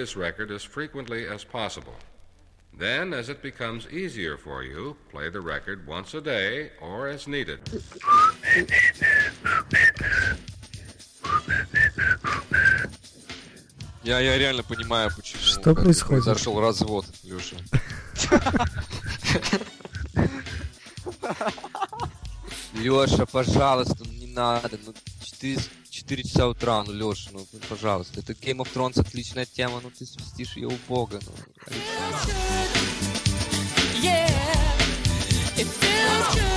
this record as frequently as possible. Then, as it becomes easier for you, play the record once a day or as needed. Я, я реально понимаю, почему Что происходит? произошел развод, Леша. Леша, пожалуйста, ну не надо. Ну, 4, 4 часа утра, ну, Леша, ну, пожалуйста. Это Game of Thrones отличная тема, ну ты свистишь ее. Ну, it feels good.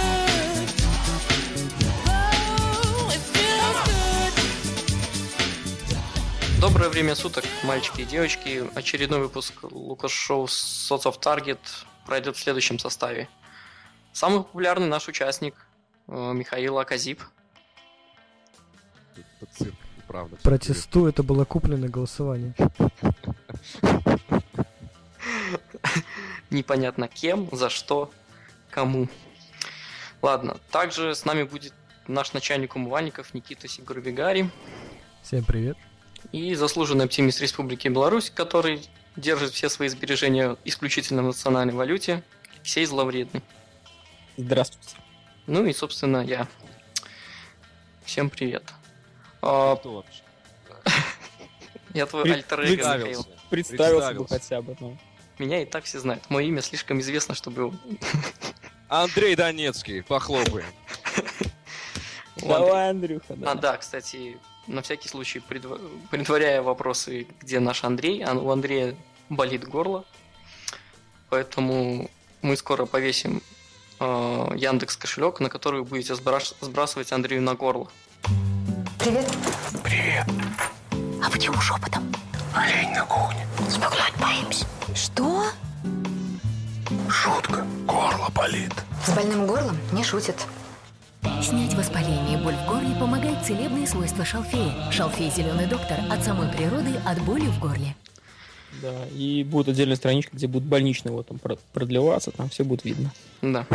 Доброе время суток, мальчики и девочки. Очередной выпуск Лукас Шоу Sots of Target пройдет в следующем составе. Самый популярный наш участник э, Михаил Аказип. Цирк, правда. Протестую, это было купленное голосование. Непонятно кем, за что, кому. Ладно, также с нами будет наш начальник умывальников Никита Сигурбигари Всем привет. и заслуженный оптимист Республики Беларусь, который держит все свои сбережения исключительно в национальной валюте, Алексей Зловредный. Здравствуйте. Ну и, собственно, я. Всем привет. А, Кто вообще? я твой альтер эго, Представился. Представился бы хотя бы. Ну. Меня и так все знают. Мое имя слишком известно, чтобы... Андрей Донецкий, похлопаем. Давай, Андрюха, да. А, да, кстати, на всякий случай, предва- предваряя вопросы, где наш Андрей, а у Андрея болит горло, поэтому мы скоро повесим Яндекс кошелек, на который вы будете сбрасывать Андрею на горло. Привет. Привет. А почему шепотом? Олень на кухне. Спугнуть боимся. Что? Шутка. Горло болит. С больным горлом не шутят. Снять воспаление и боль в горле помогает целебные свойства шалфея. Шалфей – зеленый доктор от самой природы от боли в горле. Да, и будет отдельная страничка, где будет больничный вот там про- продлеваться, там все будет видно. Да.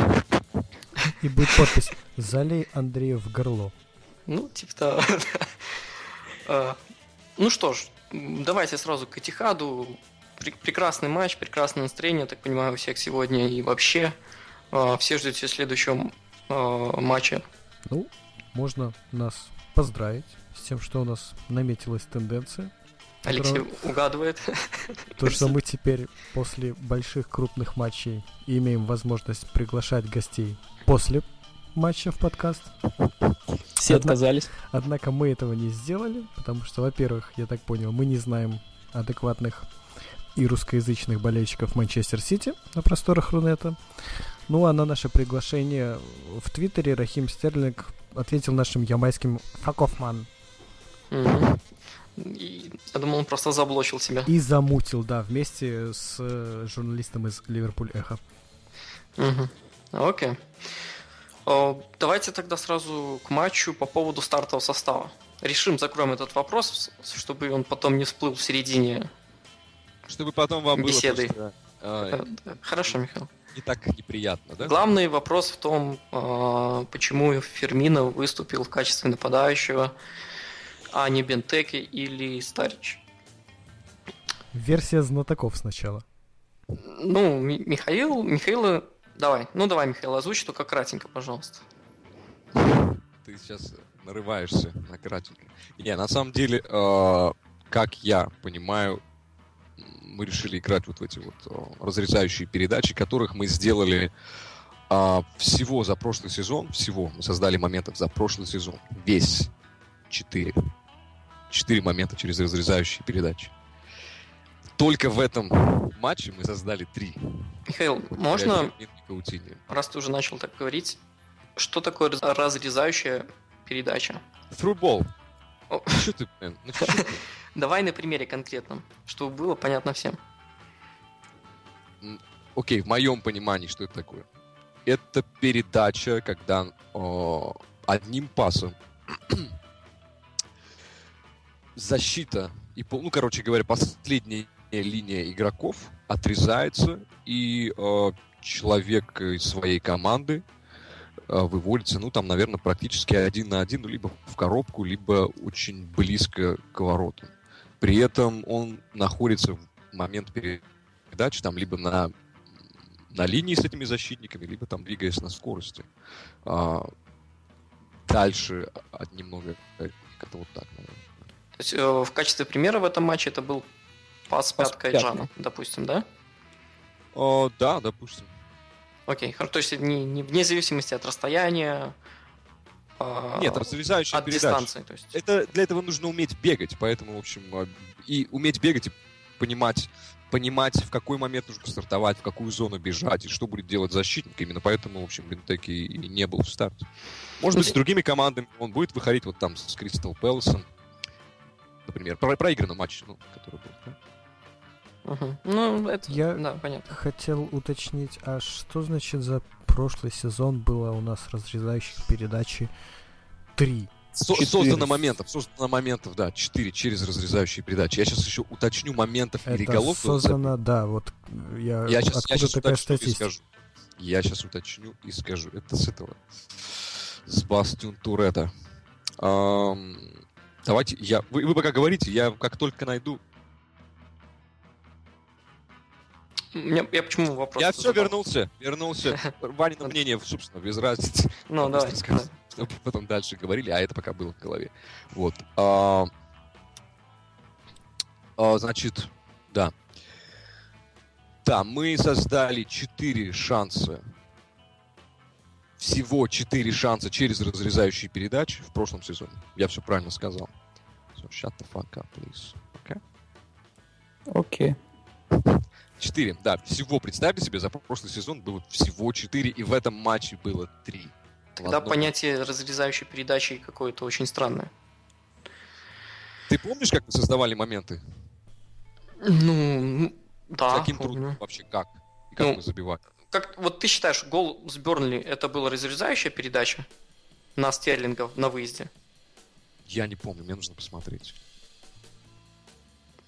И будет подпись «Залей Андрея в горло». Ну, типа того. А, Ну что ж, давайте сразу к Этихаду. Пре- Прекрасный матч, прекрасное настроение, так понимаю, у всех сегодня и вообще. а, Все ждете следующего а, матча. Ну, можно нас поздравить с тем, что у нас наметилась тенденция. Алексей угадывает. То, что мы теперь после больших крупных матчей имеем возможность приглашать гостей после матча в подкаст. Все Одна- отказались. Однако мы этого не сделали, потому что, во-первых, я так понял, мы не знаем адекватных и русскоязычных болельщиков Манчестер Сити на просторах Рунета. Ну а на наше приглашение в Твиттере Рахим Стерлинг ответил нашим ямайским «Факофман» Я думал, он просто заблочил себя. и замутил, да, вместе с э, журналистом из Ливерпуль Эхо. Мгм. Окей. О, Давайте тогда сразу к матчу по поводу стартового состава. Решим, закроем этот вопрос, чтобы он потом не всплыл в середине. Чтобы потом вам было Беседы. а, Э, Хорошо, Михаил. не так неприятно, да? Главный вопрос в том, почему Фермино выступил в качестве нападающего, а не Бентеки или Старич. Версия знатоков сначала. Ну, Ми- Михаил, Михаила, давай, ну давай, Михаил, озвучь только кратенько, пожалуйста. Ты сейчас нарываешься на кратенько. Не, на самом деле, э, как я понимаю, мы решили играть вот в эти вот э, разрезающие передачи, которых мы сделали а, всего за прошлый сезон, всего мы создали моментов за прошлый сезон, весь четыре. Четыре момента через разрезающие передачи. Только в этом матче мы создали три. Михаил, можно, раз ты уже начал так говорить, что такое раз- разрезающая передача? Throughball. Что ты, блин, ну? Давай на примере конкретном, чтобы было понятно всем. Окей, в моем понимании, что это такое? Это передача, когда о, одним пасом защита и, ну, короче говоря, последняя линия игроков отрезается, и э, человек из своей команды э, выводится, ну, там, наверное, практически один на один, ну, либо в коробку, либо очень близко к воротам. При этом он находится в момент передачи там либо на, на линии с этими защитниками, либо там двигаясь на скорости. А, дальше от немного э, как-то вот так, наверное. То есть э, в качестве примера в этом матче это был пас Пас пяткой пяткой. Джана, допустим, да? О, да, допустим. Окей, хорошо. То есть не, не вне зависимости от расстояния, а, Нет, разрезающая от передача. дистанции. То есть. Это для этого нужно уметь бегать, поэтому, в общем, э, и уметь бегать и понимать, понимать, в какой момент нужно стартовать, в какую зону бежать и что будет делать защитник. Именно поэтому, в общем, Бентеки и не был в старте. Может быть, с другими командами он будет выходить вот там с Кристал Пэласом, например, про проигранный матч, ну, который был. да? Мгм. Ну, это, Я- да, понятно. Хотел уточнить, а что значит за прошлый сезон было у нас разрезающих передачи три? Со- Четыре. создано моментов, создано моментов, да, 4 через разрезающие передачи. Я сейчас еще уточню моментов или Это голов. было создано, да, вот я, Я сейчас, откуда я сейчас такая уточню и статистика? скажу. Я сейчас уточню и скажу. Это с этого. С Бастион Туретта. Ам, давайте, я, вы, вы пока говорите, я как только найду. Меня- я почему вопрос? я все задал? вернулся, вернулся. Ванина мнение, собственно, без разницы. Ну, давай. чтобы потом дальше говорили, а это пока было в голове. Вот. А, а, значит, да. Да, мы создали 4 шанса. Всего 4 шанса через разрезающие передачи в прошлом сезоне. Я все правильно сказал. So, shut the fuck up, please. Okay? Окей. 4, да. Всего, представьте себе, за прошлый сезон было всего 4, и в этом матче было 3. Тогда понятие разрезающей передачи какое-то очень странное. Ты помнишь, как мы создавали моменты? Ну, да, Каким помню. трудом вообще как? И как Ну, мы забивали? Как, вот ты считаешь, гол с Бернли это была разрезающая передача на Стерлингов на выезде? Я не помню, мне нужно посмотреть.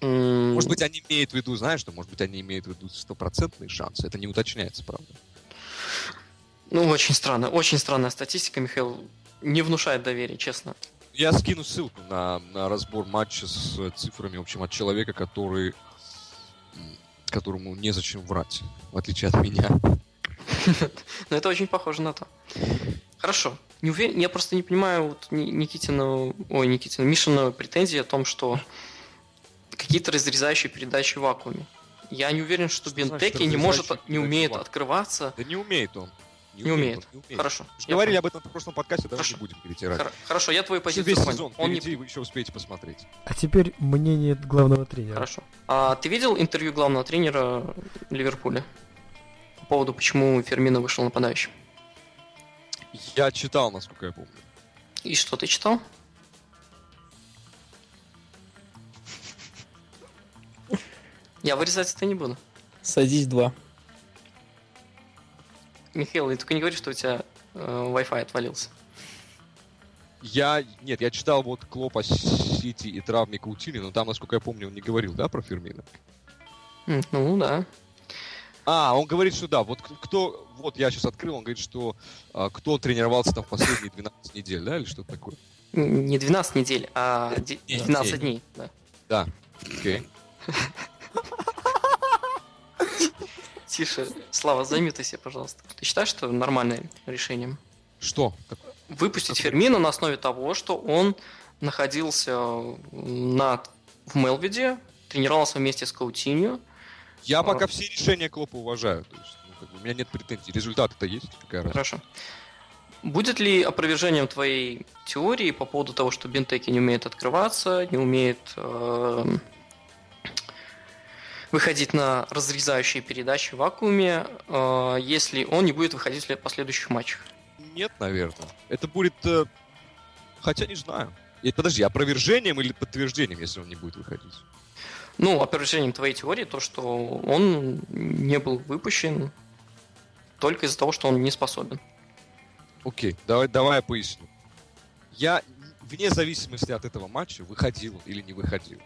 Может быть, они имеют в виду, знаешь, что, может быть, они имеют в виду стопроцентные шансы. Это не уточняется, правда. Ну, очень странно. Очень странная статистика, Михаил. Не внушает доверия, честно. Я скину ссылку на, на разбор матча с цифрами, в общем, от человека, который которому незачем врать, в отличие от меня. Но это очень похоже на то. Хорошо. Не уверен, я просто не понимаю вот Ни- Никитину, ой, Никитину, Мишину претензии о том, что какие-то разрезающие передачи в вакууме. Я не уверен, что, Что значит Бентеки не может, не умеет открываться. Да не умеет он. Не умеет. он, не умеет. Хорошо. Мы говорили понял. об этом в прошлом подкасте, давай Хорошо. не будем перетирать. Хор- Хорошо, я твою позицию весь понял. сезон Он не- впереди, вы еще успеете посмотреть. А теперь мнение главного тренера. Хорошо. А ты видел интервью главного тренера Ливерпуля? По поводу, почему Фермино вышел нападающим? Я читал, насколько я помню. И что ты читал? Я вырезать это не буду. Садись два. Михаил, ты только не говори, что у тебя э, Wi-Fi отвалился. Я, нет, я читал вот Клоп о Сити и травме Каутини, но там, насколько я помню, он не говорил, да, про Фермина? Ну да. А, он говорит, что да, вот кто, вот я сейчас открыл, он говорит, что а, кто тренировался там в последние 12 недель, да, или что-то такое? Не 12 недель, а де- Дней. 12 дней. Да. Да, окей. Тише. Слава, замьютайся, пожалуйста. Ты считаешь, что нормальное решение? Что? Как- Выпустить Какое? Фермина на основе того, что он находился на, в Мелвиде, тренировался вместе с Каутиньо. Я А. пока все решения Клопа уважаю, то есть, ну, как бы, у меня нет претензий. Результаты-то есть, какая? Хорошо. Будет ли опровержением твоей теории по поводу того, что Бентеки не умеет открываться, не умеет э, выходить на разрезающие передачи в вакууме, э, если он не будет выходить в последующих матчах? Нет, наверное. Это будет... э, Хотя не знаю. И, подожди, опровержением или подтверждением, если он не будет выходить? Ну, опровержением твоей теории то, что он не был выпущен только из-за того, что он не способен. Окей, давай, давай я поясню. Я, вне зависимости от этого матча, выходил или не выходил,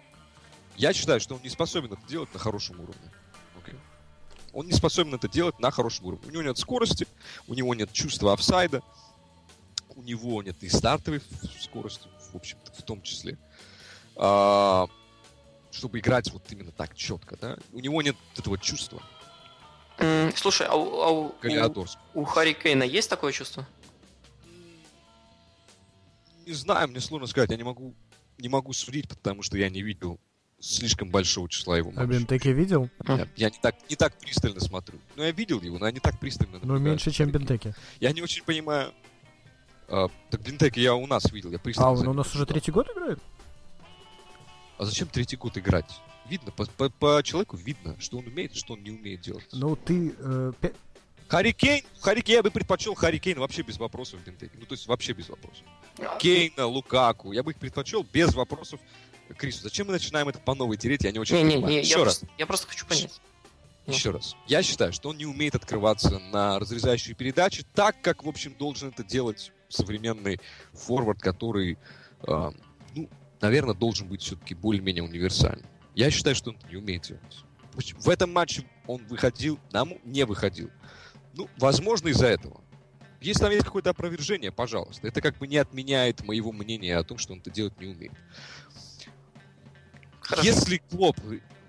я считаю, что он не способен это делать на хорошем уровне. Окей? Он не способен это делать на хорошем уровне. У него нет скорости, у него нет чувства офсайда, у него нет и стартовой скорости, в общем-то, в том числе. А, чтобы играть вот именно так четко, да? У него нет этого чувства М, Слушай, а у, а у- у- у Харри Кейна есть такое чувство? Не знаю, мне сложно сказать, я не могу, не могу судить, потому что я не видел слишком большого числа его А матчей. Бентеке видел? Я, я не, так, не так пристально смотрю. Ну, я видел его, но я не так пристально Ну, наблюдаю. меньше, чем Бентеке. Я не очень понимаю... А, так Бентеки я у нас видел, я пристально А он у нас уже третий год играет? А зачем третий год играть? Видно, по, по- по человеку видно, что он умеет, что он не умеет делать. Ну, ты... э, пя- Харри Кейн, Харри Кейн, я бы предпочел Харри Кейн вообще без вопросов в Бентеке. Ну, то есть вообще без вопросов. А, Кейна, Лукаку, я бы их предпочел без вопросов. Крису, зачем мы начинаем это по новой тереть, я не очень Не-не-не, понимаю. я, Еще раз, просто, я просто хочу понять. еще раз. Я считаю, что он не умеет открываться на разрезающие передачи так, как, в общем, должен это делать современный форвард, который, э, ну, наверное, должен быть все-таки более-менее универсальным. Я считаю, что он не умеет делать. В этом матче он выходил, нам не выходил. Ну, возможно, из-за этого. Если там есть какое-то опровержение, пожалуйста. Это как бы не отменяет моего мнения о том, что он это делать не умеет. Хорошо. Если Клоп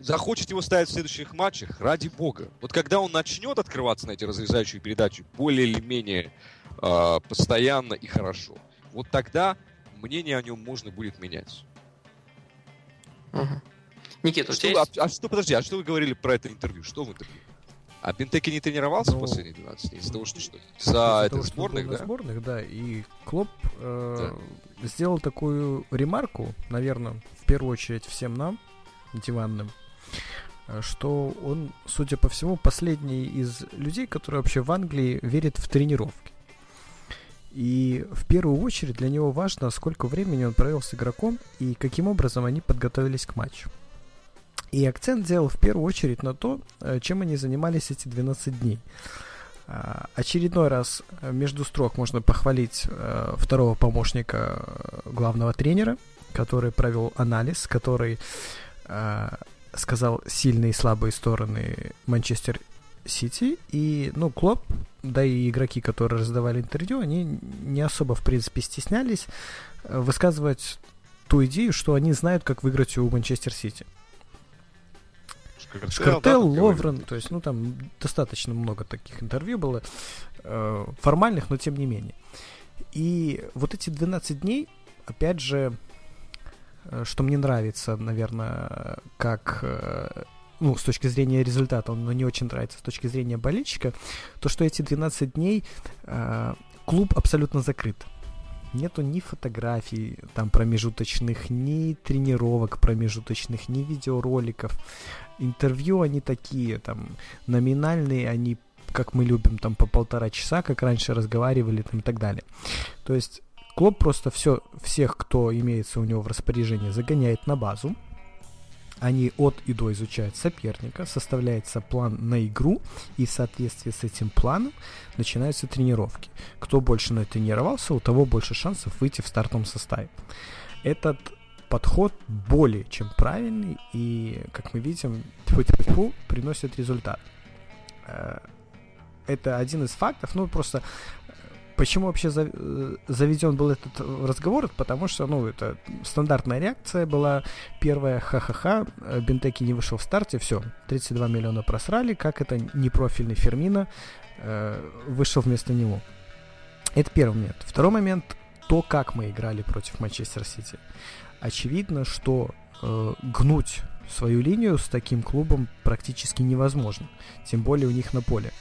захочет его ставить в следующих матчах, ради бога. Вот когда он начнет открываться на эти разрезающие передачи более или менее э, постоянно и хорошо, вот тогда мнение о нем можно будет менять. Мгм. Никита, у Что, тебя вы- есть? а, а что, подожди, а что вы говорили про это интервью? Что в интервью? А Бентеки не тренировался Ну, в последние 12 дней? Из-за того, что что? Из-за За того, что был сборных, да? сборных, да. И Клоп э, сделал такую ремарку, наверное, в первую очередь всем нам, диванным, э, что он, судя по всему, последний из людей, который вообще в Англии верит в тренировки. И в первую очередь для него важно, сколько времени он провел с игроком и каким образом они подготовились к матчу. И акцент сделал в первую очередь на то, э, чем они занимались эти 12 дней. А, Очередной раз э, между строк можно похвалить э, второго помощника главного тренера, который провел анализ, который сказал сильные и слабые стороны Манчестер Сити. И, ну, Клоп, да и игроки, которые раздавали интервью, они не особо, в принципе, стеснялись высказывать ту идею, что они знают, как выиграть у Манчестер Сити. Шкартел, Шкартел, да, Ловрен, то есть, ну, там достаточно много таких интервью было, э, формальных, но тем не менее. И вот эти 12 дней, опять же, э, что мне нравится, наверное, как, э, ну, с точки зрения результата, он не очень нравится с точки зрения болельщика, то, что эти 12 дней э, клуб абсолютно закрыт. Нету ни фотографий там промежуточных, ни тренировок промежуточных, ни видеороликов. Интервью они такие, там, номинальные, они, как мы любим, там, по полтора часа, как раньше разговаривали, там, и так далее. То есть Клоп просто все, всех, кто имеется у него в распоряжении, загоняет на базу. Они от и до изучают соперника, составляется план на игру, и в соответствии с этим планом начинаются тренировки. Кто больше натренировался, у того больше шансов выйти в стартовом составе. Этот подход более чем правильный и, как мы видим, тьфу-тьфу-тьфу, приносит результат. Э, Это один из фактов, ну просто э, Почему вообще э, заведен был этот разговор? Потому что, ну, это стандартная реакция была. Первая, ха-ха-ха, Бентеки не вышел в старте, все, 32 миллиона просрали, как это непрофильный Фермина э, вышел вместо него. Это первый момент. Второй момент, то, как мы играли против Манчестер Сити. Очевидно, что э, гнуть свою линию с таким клубом практически невозможно. Тем более у них на поле.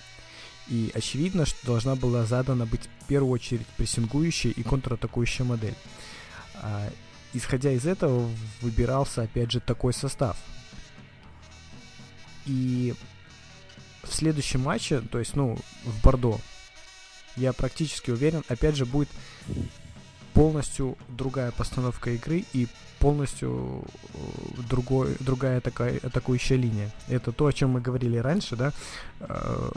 И очевидно, что должна была задана быть в первую очередь прессингующая и контратакующая модель. А, исходя из этого, выбирался опять же такой состав. И в следующем матче, то есть, ну, в Бордо, я практически уверен, опять же, будет полностью другая постановка игры и полностью э, другой, другая такая атакующая линия. Это то, о чем мы говорили раньше, да, э,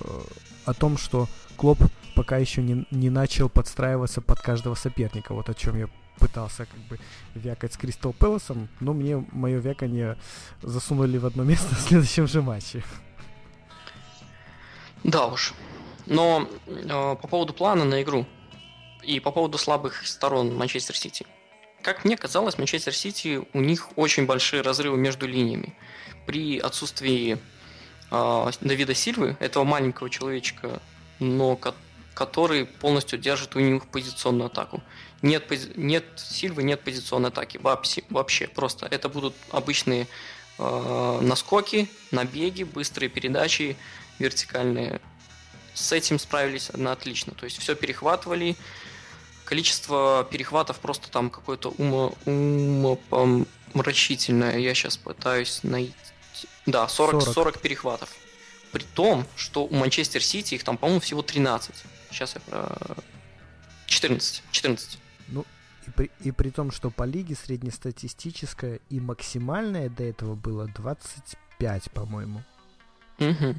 о том, что Клоп пока еще не, не начал подстраиваться под каждого соперника. Вот о чем я пытался как бы вякать с Кристал Пэласом, но мне мое вяканье засунули в одно место в следующем же матче. Да уж. Но э, по поводу плана на игру и по поводу слабых сторон Манчестер Сити. как мне казалось, Манчестер Сити, у них очень большие разрывы между линиями. При отсутствии а, Давида Сильвы, этого маленького человечка, но ко- который полностью держит у них позиционную атаку. Нет, пози- нет Сильвы, нет позиционной атаки вообще, вообще просто. Это будут обычные э, наскоки, набеги, быстрые передачи, вертикальные. С этим справились на отлично. То есть все перехватывали. Количество перехватов просто там какое-то умо, умопомрачительное. Я сейчас пытаюсь найти. Да, 40, 40. 40 перехватов. При том, что у Манчестер Сити их там, по-моему, всего 13. Сейчас я про... 14. 14. И при, и при том, что по лиге среднестатистическая и максимальная до этого было 25, по-моему. Мгм.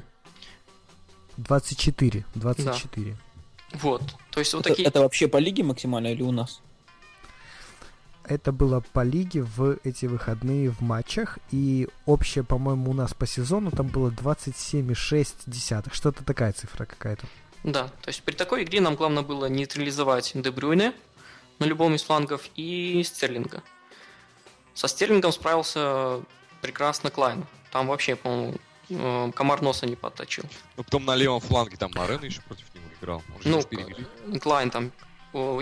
24. 24. Вот. То есть вот это, такие... это вообще по лиге максимально или у нас? Это было по лиге в эти выходные в матчах. И общее, по-моему, у нас по сезону там было 27,6. Что-то такая цифра какая-то. Да, то есть при такой игре нам главное было нейтрализовать Де Брюйне на любом из флангов и Стерлинга. Со Стерлингом справился прекрасно Клайн. Там вообще, по-моему, э, комар носа не подточил. Ну, потом на левом фланге там Марена еще против него играл. Ну. Клайн там...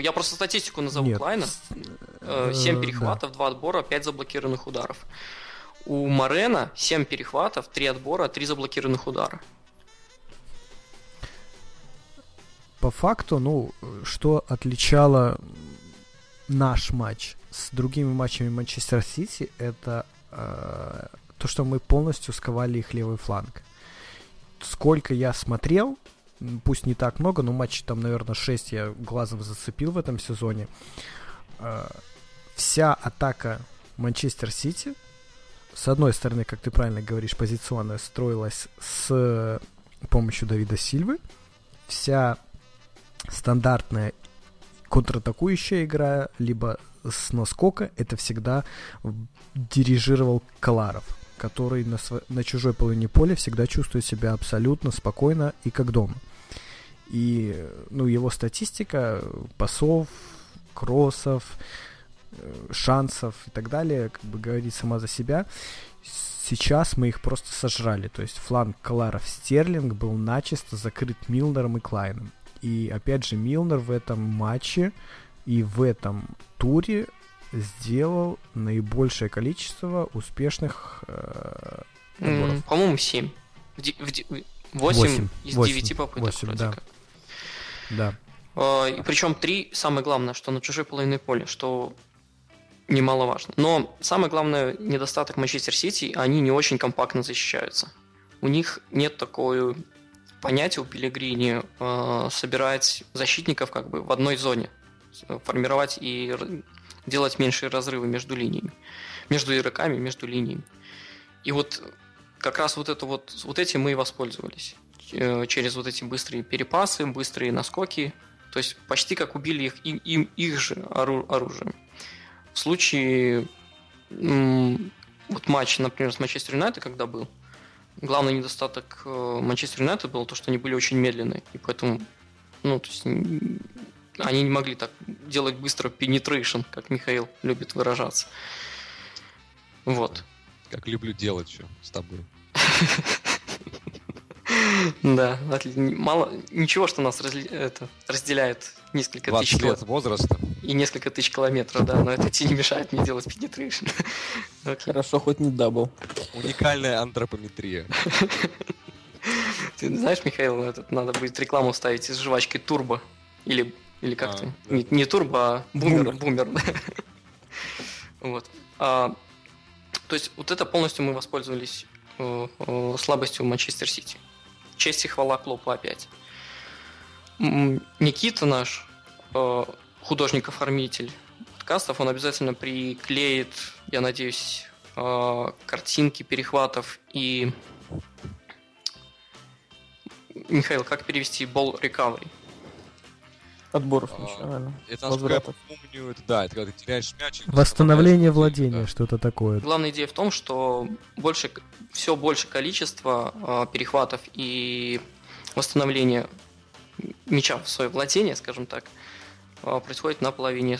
Я просто статистику назову Нет. Клайна. Э, 7 да. перехватов, 2 отбора, 5 заблокированных ударов. У Марена 7 перехватов, 3 отбора, 3 заблокированных удара. По факту, ну, что отличало наш матч с другими матчами Манчестер Сити, это э, то, что мы полностью сковали их левый фланг. Сколько я смотрел, пусть не так много, но матчей там, наверное, 6 я глазом зацепил в этом сезоне. Э, вся атака Манчестер Сити, с одной стороны, как ты правильно говоришь, позиционная, строилась с помощью Давида Сильвы. Вся стандартная контратакующая игра, либо с наскока, это всегда дирижировал Каларов, который на, сво- на чужой половине поля всегда чувствует себя абсолютно спокойно и как дома. И ну, его статистика пасов, кроссов, э, шансов и так далее, как бы говорит сама за себя. Сейчас мы их просто сожрали. То есть фланг Каларов Стерлинг был начисто закрыт Милнером и Клайном. И опять же, Милнер в этом матче и в этом туре сделал наибольшее количество успешных э, отборов. По-моему, 7. 8 Восемь. из Восемь. 9 попыток Восемь, вроде да. как. Да. А, И причем три, самое главное, что на чужой половине поля, что немаловажно. Но самый главный недостаток Манчестер Сити, они не очень компактно защищаются. У них нет такого понятия у Пелегрини э, собирать защитников как бы в одной зоне, формировать и делать меньшие разрывы между линиями, между игроками, между линиями. И вот как раз вот это вот, вот этим мы и воспользовались. Э, Через вот эти быстрые перепасы, быстрые наскоки. То есть почти как убили их, им, им- их же ору- оружием. В случае вот матч, например, с Манчестер Юнайтед, когда был, главный недостаток э, Манчестер Юнайтед был то, что они были очень медленные. И поэтому, ну, то есть, они не могли так делать быстро penetration, как Михаил любит выражаться. Вот. Как люблю делать все с тобой. Да, мало, ничего, что нас разделяет несколько 20 тысяч лет возраста. и несколько тысяч километров, да, но это тебе не мешает мне делать. Окей. Хорошо, хоть не double. Уникальная антропометрия. Ты знаешь, Михаил, этот, надо будет рекламу ставить с жвачкой турбо. Или, или как А, то. Не, не турбо, а бумер. Бумер. Вот. А, то есть вот это полностью мы воспользовались э, э, слабостью Манчестер Сити. Честь и хвала Клопу опять. Никита наш, э, художник-оформитель подкастов, он обязательно приклеит, я надеюсь, э, картинки перехватов и Михаил, как перевести ball recovery? Отборов А, еще, наверное. Это, насколько я Возвратов. помню, это да, это когда ты теряешь мяч. Восстановление владения, да. что-то такое. Главная идея в том, что больше, все больше количество э, перехватов и восстановления мяча в свое владение, скажем так, э, происходит на половине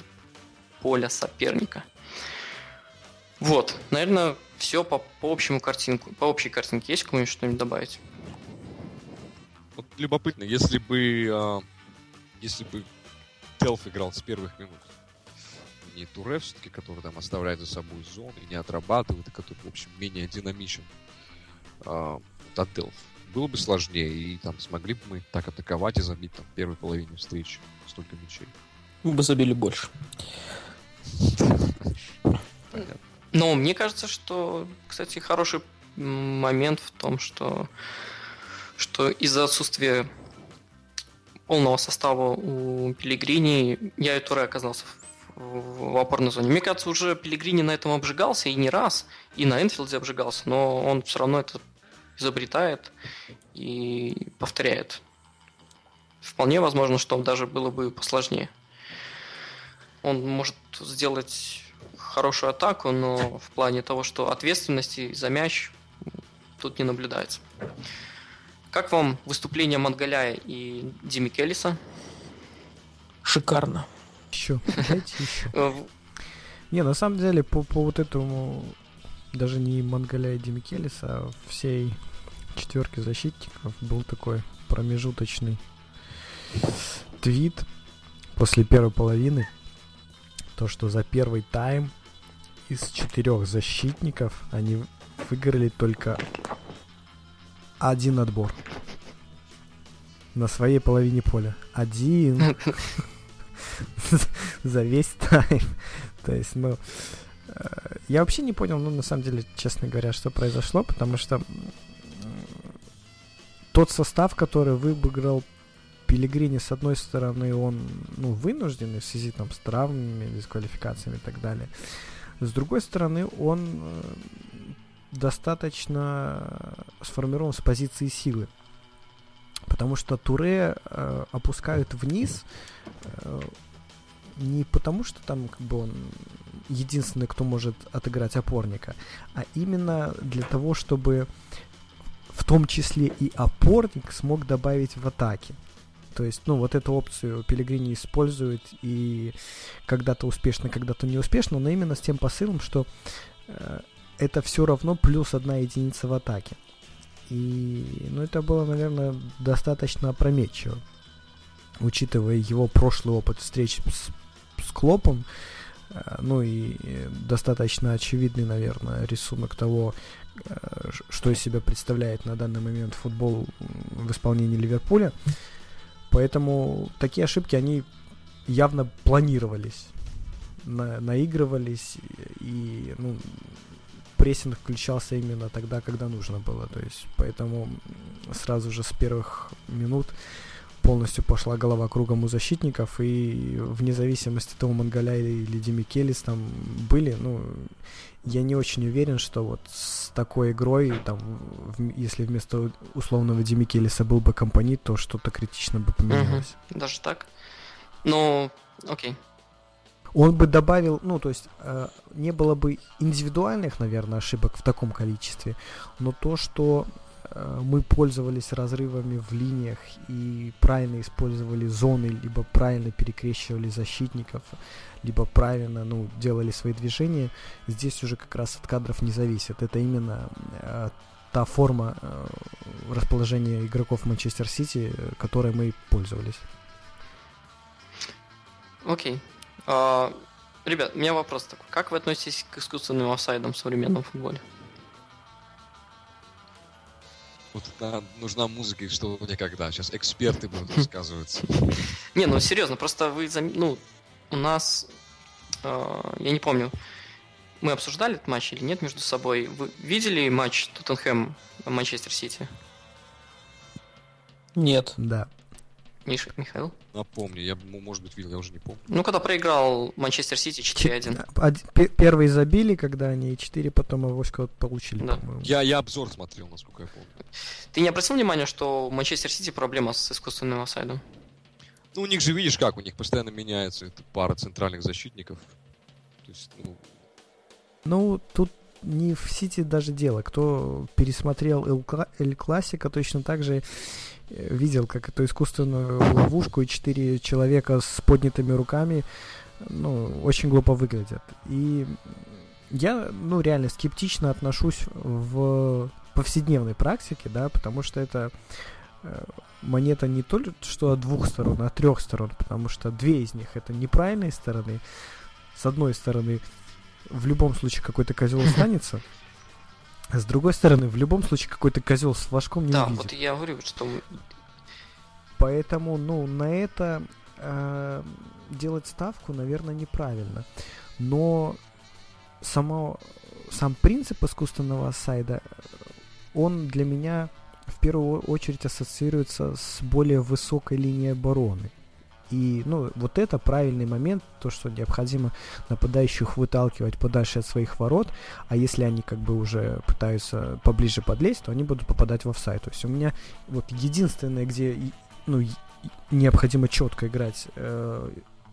поля соперника. Вот, наверное, все по, по общему картинку. По общей картинке есть кому-нибудь что-нибудь добавить? Вот любопытно, если бы, а, если бы Телф играл с первых минут, не Туре все-таки, который там оставляет за собой зоны и не отрабатывает, и который, в общем, менее динамичен, а, вот от Телф, было бы сложнее, и там смогли бы мы так атаковать и забить там в первой половине встречи столько мячей. Мы бы забили больше. Понятно. Но мне кажется, что, кстати, хороший момент в том, что, что из-за отсутствия полного состава у Пелигрини я и Туре оказался в, в- опорной зоне. Мне кажется, уже Пелигрини на этом обжигался и не раз, и на Энфилде обжигался, но он все равно это изобретает и повторяет. Вполне возможно, что даже было бы посложнее. Он может сделать хорошую атаку, но в плане того, что ответственности за мяч тут не наблюдается. Как вам выступление Мангаляя и Дими Келлиса? Шикарно. Еще. Э, Не, на самом деле, по, по вот этому, даже не Мангаля и Демикелиса, а всей четверки защитников был такой промежуточный твит после первой половины, то, что за первый тайм из четырех защитников они выиграли только один отбор на своей половине поля. Один за весь тайм. То есть, ну, э, я вообще не понял, ну, на самом деле, честно говоря, что произошло, потому что тот состав, который выиграл Пелигрини, с одной стороны, он, ну, вынужденный в связи там с травмами, дисквалификациями и так далее. С другой стороны, он э, достаточно сформирован с позиции силы. Потому что Туре э, опускают вниз э, не потому, что там как бы он единственный, кто может отыграть опорника, а именно для того, чтобы в том числе и опорник смог добавить в атаке. То есть, ну, вот эту опцию Пелегрини использует и когда-то успешно, когда-то не успешно, но именно с тем посылом, что э, это все равно плюс одна единица в атаке. И, ну, это было, наверное, достаточно опрометчиво, учитывая его прошлый опыт встреч с, с Клопом, э, ну и э, достаточно очевидный, наверное, рисунок того, э, что из себя представляет на данный момент футбол в исполнении Ливерпуля. Поэтому такие ошибки, они явно планировались, на- наигрывались, и ну, прессинг включался именно тогда, когда нужно было. То есть, поэтому сразу же с первых минут полностью пошла голова кругом у защитников, и вне зависимости того, Мангаля или Демикелис там были, ну, я не очень уверен, что вот с такой игрой, там, в- если вместо условного Демикелиса был бы компонит, то что-то критично бы поменялось. Даже так? Ну, окей. Он бы добавил, ну, то есть, э, не было бы индивидуальных, наверное, ошибок в таком количестве, но то, что э, мы пользовались разрывами в линиях и правильно использовали зоны, либо правильно перекрещивали защитников, либо правильно, ну, делали свои движения, здесь уже как раз от кадров не зависит. Это именно э, та форма э, расположения игроков Манчестер Сити, э, которой мы пользовались. Окей. А, ребят, у меня вопрос такой. Как вы относитесь к искусственным офсайдам в современном футболе? Вот да, нужна музыка, и что никогда. Сейчас эксперты будут рассказывать. Не, ну серьезно, просто вы, зам- ну, у нас, э, я не помню, мы обсуждали этот матч или нет между собой. Вы видели матч Тоттенхэм Манчестер Сити? Нет. Да. Миша, Михаил? Напомню, я, м- может быть, видел, я уже не помню. Ну, когда проиграл Манчестер Сити 4-1. Од- пе- Первый забили, когда они 4, потом авоська получили, Да. по-моему. Я, я обзор смотрел, насколько я помню. Ты не обратил внимания, что у Манчестер Сити проблема с искусственным офсайдом? Ну, у них же, видишь как, у них постоянно меняется эта пара центральных защитников. То есть, ну, Ну, тут не в Сити даже дело. Кто пересмотрел Эль Классика, точно так же видел, как эту искусственную ловушку и четыре человека с поднятыми руками ну, очень глупо выглядят. И я, ну, реально скептично отношусь в повседневной практике, да, потому что это э, монета не только что от двух сторон, а от трех сторон, потому что две из них это неправильные стороны. С одной стороны, в любом случае какой-то козел останется, с другой стороны, в любом случае какой-то козел с флажком не Да, увидит. вот я говорю, что Поэтому, ну, на это э, делать ставку, наверное, неправильно. Но само, сам принцип искусственного сайда, он для меня в первую очередь ассоциируется с более высокой линией обороны. И, ну, вот это правильный момент, то, что необходимо нападающих выталкивать подальше от своих ворот, а если они как бы уже пытаются поближе подлезть, то они будут попадать в офсайд. То есть у меня вот единственное, где ну, необходимо четко играть э,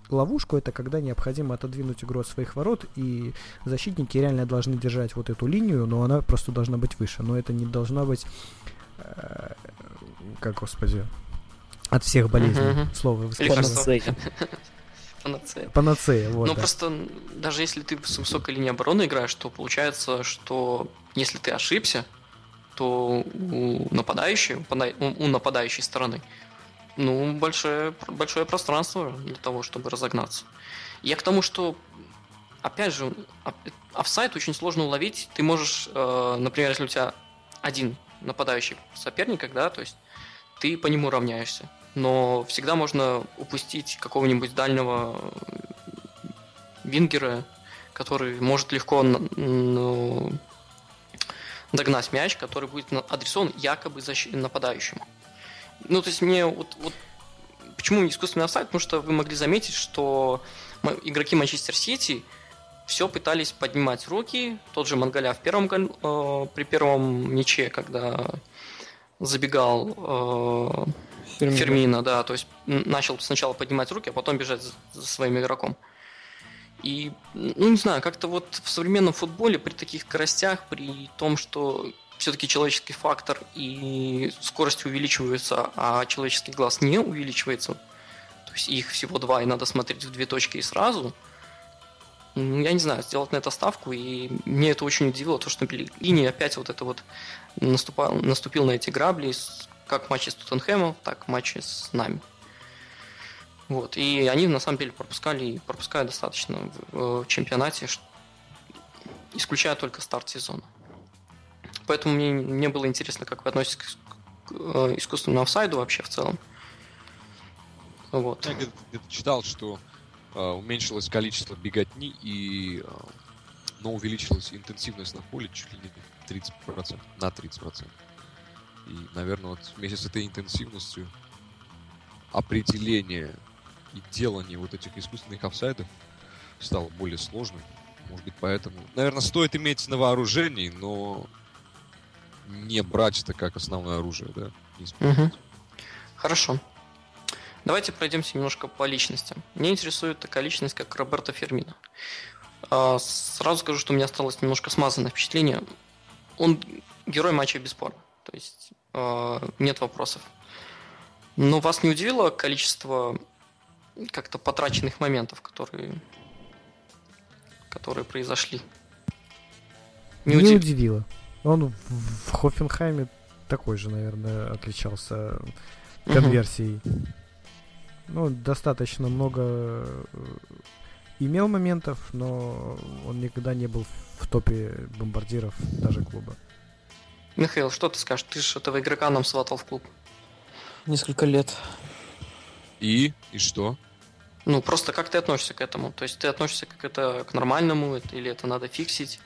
ловушку, это когда необходимо отодвинуть игру от своих ворот, и защитники реально должны держать вот эту линию, но она просто должна быть выше. Но это не должна быть, э, как, господи, от всех болезней. Мгм. Слово Лекарство. вспомнил. панацея. Панацея, вот, Ну, да. просто даже если ты с высокой линии обороны играешь, то получается, что если ты ошибся, то у нападающей, у нападающей стороны, ну, большое, большое пространство для того, чтобы разогнаться. Я к тому, что, опять же, офсайд очень сложно уловить. Ты можешь, э, например, если у тебя один нападающий соперник, да, то есть ты по нему равняешься. Но всегда можно упустить какого-нибудь дальнего вингера, который может легко ну, догнать мяч, который будет адресован якобы нападающему. Ну, то есть мне вот, вот почему искусственный офсайд? Потому что вы могли заметить, что игроки Манчестер Сити все пытались поднимать руки. Тот же Мангаля в первом э, при первом мяче, когда забегал э, Фермино. Фермина, да, то есть начал сначала поднимать руки, а потом бежать за, своим игроком. И, ну, не знаю, как-то вот в современном футболе при таких скоростях, при том, что все-таки человеческий фактор и скорость увеличиваются, а человеческий глаз не увеличивается, то есть их всего два, и надо смотреть в две точки и сразу, ну, я не знаю, сделать на это ставку, и мне это очень удивило, то, что линия опять вот это вот наступал, наступил на эти грабли, как в матче с Тоттенхэмом, так в матче с нами. Вот. И они на самом деле пропускали и пропускают достаточно в, в чемпионате, исключая только старт сезона. Поэтому мне, мне было интересно, как вы относитесь к, к, э, искусственному офсайду вообще в целом. Вот. Я где-то, где-то читал, что э, уменьшилось количество беготни, и, э, но увеличилась интенсивность на поле чуть ли не 30%, на 30%. И, наверное, вот вместе с этой интенсивностью определение и делание вот этих искусственных офсайдов стало более сложным. Может быть, поэтому... Наверное, стоит иметь на вооружении, но не брать это как основное оружие, да? Использовать. Хорошо. Давайте пройдемся немножко по личностям. Меня интересует такая личность, как Роберто Фермино. А, Сразу скажу, что у меня осталось немножко смазанное впечатление. Он герой матча бесспорно. То есть нет вопросов. Но вас не удивило количество как-то потраченных моментов, которые, которые произошли? Не, удив- удивило. Он в, Хофенхайме такой же, наверное, отличался конверсией. Ну, достаточно много э, имел моментов, но он никогда не был в топе бомбардиров даже клуба. Михаил, что ты скажешь? Ты же этого игрока нам сватал в клуб. Несколько лет. И? И что? Ну, просто как ты относишься к этому? То есть ты относишься как это к нормальному, или это надо фиксить?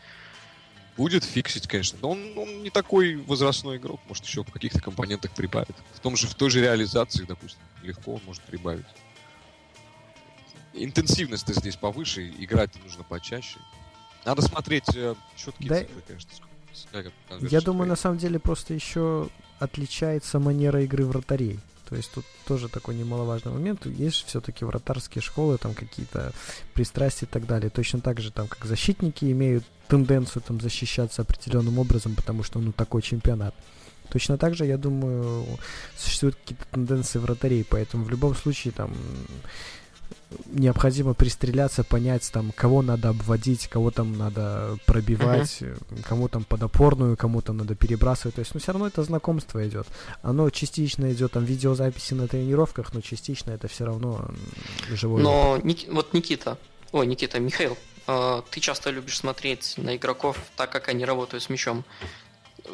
Будет фиксить, конечно. Но он, он не такой возрастной игрок, может еще в каких-то компонентах прибавит. В том же, в той же реализации, допустим, легко он может прибавить. Интенсивность-то здесь повыше, играть нужно почаще. Надо смотреть э, четкие Да, цифры, конечно. Как Я думаю, на самом деле просто еще отличается манера игры вратарей. То есть тут тоже такой немаловажный момент. Есть все-таки вратарские школы, там какие-то пристрастия и так далее. Точно так же, там, как защитники имеют тенденцию там защищаться определенным образом, потому что, ну, такой чемпионат. Точно так же, я думаю, существуют какие-то тенденции вратарей, поэтому в любом случае там необходимо пристреляться, понять, там, кого надо обводить, кого там надо пробивать, э, кому там под опорную, кому там надо перебрасывать. То есть, ну, все равно это знакомство идет. Оно частично идет там видеозаписи на тренировках, но частично это все равно м, живой Но Ник- вот Никита, ой, Никита, Михаил, э, ты часто любишь смотреть на игроков так, как они работают с мячом. Э,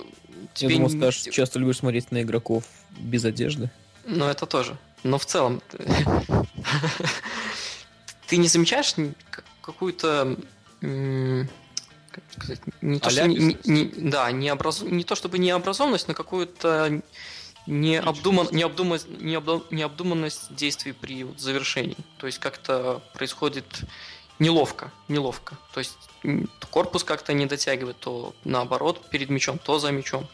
Я думал, скажешь, часто любишь смотреть на игроков без одежды. Ну, это тоже. Но в целом... ты- не замечаешь какую-то... как сказать, не то, что не, не- не- да, необразу- не то чтобы необразованность, но какую-то необдуман, необдуман, необду- необдуманность действий при вот завершении. То есть как-то происходит неловко, неловко. То есть корпус как-то не дотягивает, то наоборот перед мячом, то за мячом.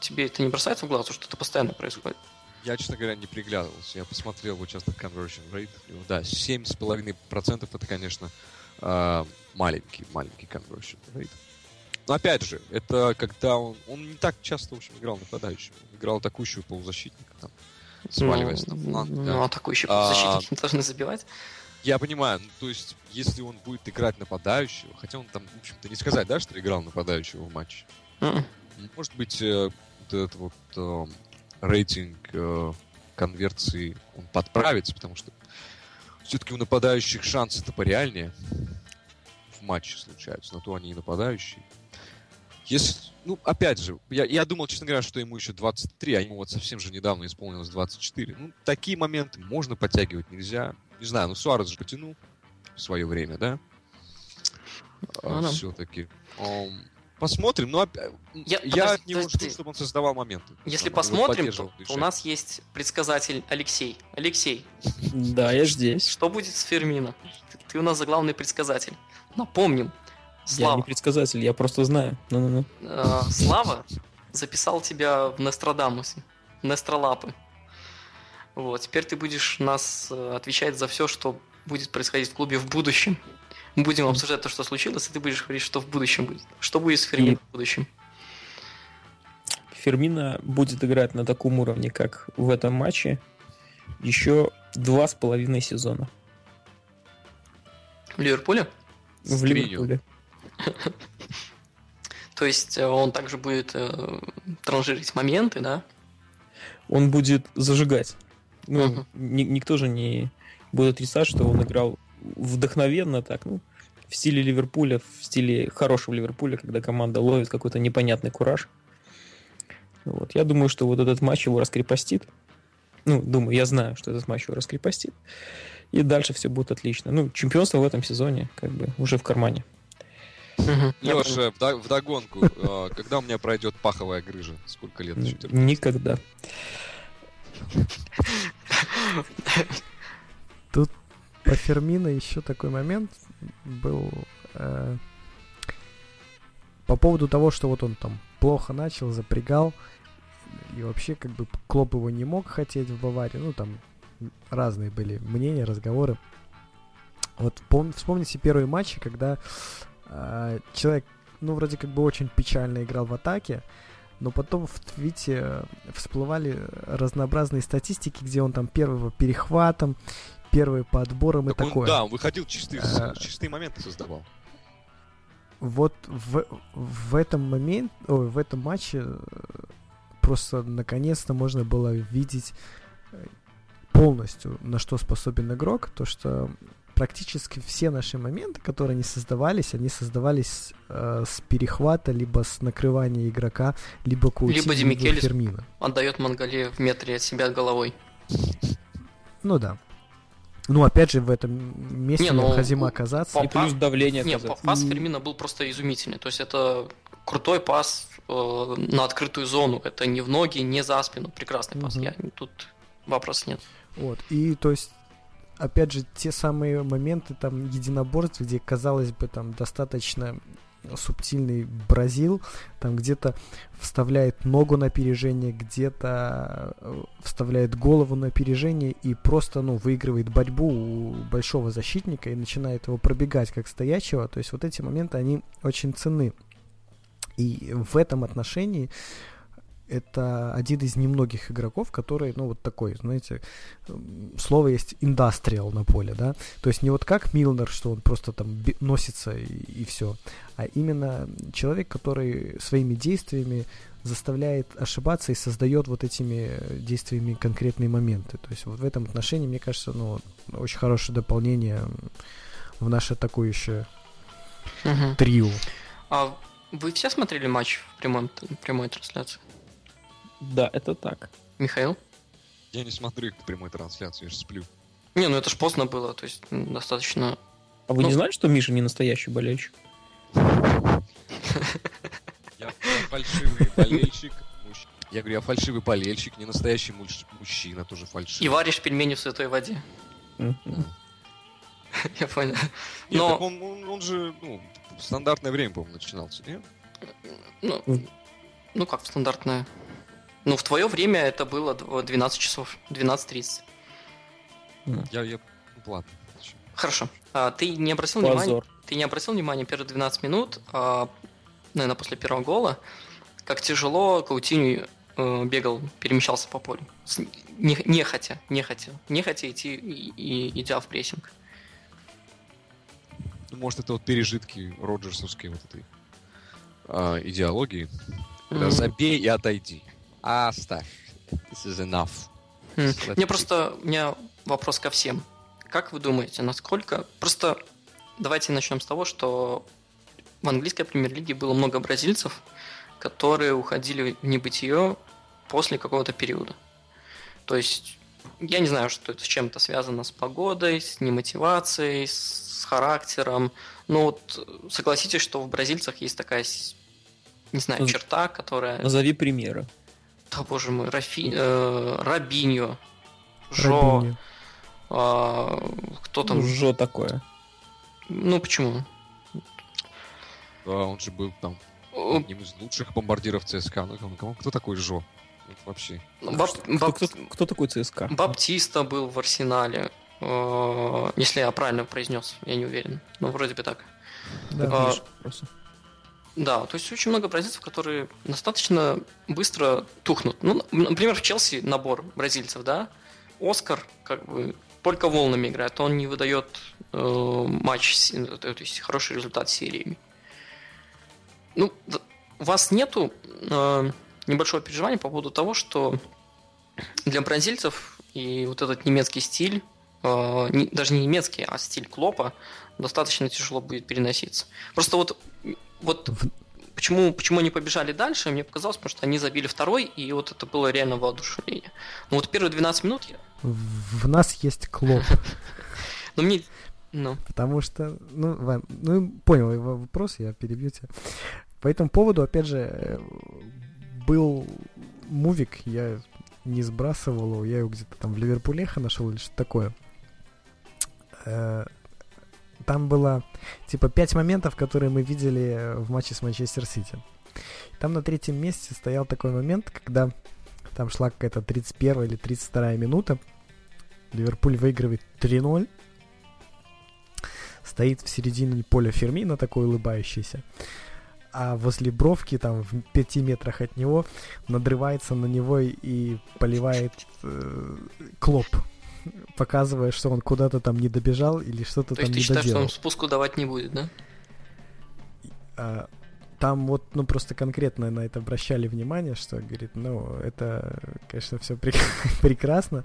Тебе это не бросается в глаза, что это постоянно происходит? Я, честно говоря, не приглядывался. Я посмотрел вот часто conversion rate. Да, 7,5% это, конечно, а, маленький, маленький conversion rate. Но опять же, это когда он... Он не так часто, в общем, играл нападающим. Он играл атакующего полузащитника, там, сваливаясь на ну, фланг. ну, да. атакующие А, защитники не должны забивать. Я понимаю, ну, то есть, если он будет играть нападающего, хотя он там, в общем-то, не сказать, да, что играл нападающего в матче. М. Может быть, э, вот этот вот э, рейтинг э, конверсии он подправится, потому что все-таки у нападающих шансы-то пореальнее в матче случаются, на то они и нападающие. Если, ну, опять же, я, я думал, честно говоря, что ему еще 23, а ему вот совсем же недавно исполнилось 24. Ну, такие моменты можно подтягивать, нельзя. Не знаю, ну, Суарес же потянул в свое время, да? Ну да. все-таки. Посмотрим, но Я- я, подожди, от него подожди. жду, чтобы он создавал моменты. Если он посмотрим, поддерживал то у нас есть предсказатель Алексей. Алексей, Да, я здесь. что будет с Фермино? Ты, ты у нас заглавный предсказатель. Напомним, Я Слава, не предсказатель, я просто знаю. Ну-ну-ну. э, Слава записал тебя в Нострадамусе, Нестролапы. Вот, теперь ты будешь нас э, отвечать за все, что будет происходить в клубе в будущем. Мы будем обсуждать то, что случилось, и ты будешь говорить, что в будущем будет. Что будет с Фермино в будущем? Фермина будет играть на таком уровне, как в этом матче, еще два с половиной сезона. В Ливерпуле? В. Ливерпуле. То есть э, он также будет э, транжирить моменты, да? Он будет зажигать. Ну, ни- никто же не будет отрицать, что он играл вдохновенно так, ну, в стиле Ливерпуля, в стиле хорошего Ливерпуля, когда команда ловит какой-то непонятный кураж. Вот. Я думаю, что вот этот матч его раскрепостит. Ну, думаю, я знаю, что этот матч его раскрепостит. И дальше все будет отлично. Ну, чемпионство в этом сезоне как бы уже в кармане. Леша, вда- вдогонку, э, когда у меня пройдет паховая грыжа? Сколько лет еще терпеть? По Фермино еще такой момент был э, по поводу того, что вот он там плохо начал, запрягал, и вообще как бы Клоп его не мог хотеть в Баварии, ну там разные были мнения, разговоры. Вот пом- вспомните первые матчи, когда э, человек, ну вроде как бы очень печально играл в атаке, но потом в твите э, всплывали разнообразные статистики, где он там первый по первый по отборам и Так он, такое. да, он выходил чистые, А. чистые моменты создавал. Вот в, в этом момент, ой, в этом матче э, просто наконец-то можно было видеть э, полностью, на что способен игрок, то что практически все наши моменты, которые они создавались, они создавались э, с перехвата, либо с накрывания игрока, либо Каутини, Либо Демикелис. Фермина. Отдает Монголе в метре от себя головой. Ну да. Ну, опять же, в этом месте Не, ну, необходимо у- оказаться. И плюс давление Не, оказаться. пас Фермина был просто изумительный. То есть это крутой пас э, на открытую зону. Это не в ноги, не за спину. Прекрасный пас. Мгм. Я, тут вопросов нет. Вот. И то есть, опять же, те самые моменты там единоборств, где, казалось бы, там достаточно субтильный Бразил, там где-то вставляет ногу на опережение, где-то э, вставляет голову на опережение и просто, ну, выигрывает борьбу у большого защитника и начинает его пробегать как стоячего. То есть вот эти моменты, они очень ценны. И в этом отношении это один из немногих игроков, который, ну, вот такой, знаете, м, слово есть индастриал на поле, да, то есть не вот как Милнер, что он просто там носится и, все, а именно человек, который своими действиями заставляет ошибаться и создает вот этими действиями конкретные моменты. То есть вот в этом отношении, мне кажется, ну, очень хорошее дополнение в наше атакующее Мгм. трио. А вы все смотрели матч в прямом, прямой трансляции? Да, это так. Михаил? Я не смотрю их прямой трансляцию, я же сплю. Не, ну это ж поздно было, то есть м, достаточно... А вы Ну- не знали, что Миша не настоящий болельщик? Я, фальшивый болельщик. Я говорю, я фальшивый болельщик, не настоящий муж- мужчина, тоже И фальшивый. варишь пельмени в святой воде. Я понял. Но, он, он, он же, ну, в стандартное время, по-моему, начинался, нет? ну, ну как стандартное? Ну, в твое время это было дв- 12 часов, 12.30. Я, я, ладно. Хорошо. А, ты не обратил внимания? Ты не обратил внимания первые 12 минут, а, наверное, после первого гола, как тяжело Каутиню э, бегал, перемещался по полю. С- не, нехотя, нехотя, нехотя идти и, и идя в прессинг. Ну, может, это вот пережитки роджерсовской вот этой а, идеологии. М. забей и отойди. Оставь. This is enough. Let Мне просто, у меня вопрос ко всем. Как вы думаете, насколько... Просто давайте начнем с того, что в английской премьер-лиге было много бразильцев, которые уходили в небытие после какого-то периода. То есть, я не знаю, что это с чем-то связано с погодой, с немотивацией, с характером. Но вот согласитесь, что в бразильцах есть такая, не знаю, черта, которая... Назови примеры. Да, боже мой, Рафи... э, Рабиньо, Жо, Робиньо. а, кто там? Ну, Жо такое. Ну почему? Да, он же был там одним из лучших бомбардиров ЦСКА. Ну, кому- кому- кто такой Жо? Вот вообще. Бап- Кто, Бап- кто- кто такой ЦСКА? Баптиста был в Арсенале. э, Если я правильно произнес, я не уверен. Но вроде бы так. Да. А. Да, то есть очень много бразильцев, которые достаточно быстро тухнут. Ну, например, в Челси набор бразильцев, да? Оскар, как бы, только волнами играет, он не выдает э, матч, э, то есть хороший результат сериями. Ну, у вас нету э, небольшого переживания по поводу того, что для бразильцев и вот этот немецкий стиль, э, не- даже не немецкий, а стиль Клопа, достаточно тяжело будет переноситься. Просто вот, вот почему, почему они побежали дальше, мне показалось, потому что они забили второй, и вот это было реально воодушевление. Ну вот первые 12 минут, я- В нас есть клоп. ну мне... Ну, Потому что, ну, Вань, ну, понял его вопрос, я перебью тебя. По этому поводу, опять же, э, был мувик, я не сбрасывал его, я его где-то там в Ливерпулеха нашел или что такое. Э, Там было, типа, пять моментов, которые мы видели в матче с Манчестер Сити. Там на третьем месте стоял такой момент, когда там шла какая-то 31 или 32 минута, Ливерпуль выигрывает 3-0, стоит в середине поля Фермина, такой улыбающийся, а возле бровки, там, в пяти метрах от него, надрывается на него и поливает э, Клоп, показывая, что он куда-то там не добежал или что-то то там есть ты не считаешь, что доделал. он спуску давать не будет, да? А, там вот, ну, просто конкретно на это обращали внимание, что, говорит, ну, это, конечно, все прекрасно,